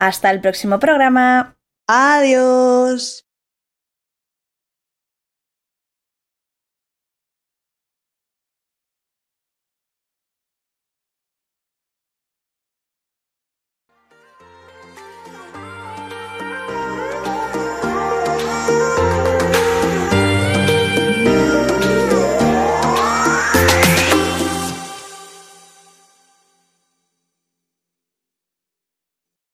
Hasta el próximo programa. Adiós.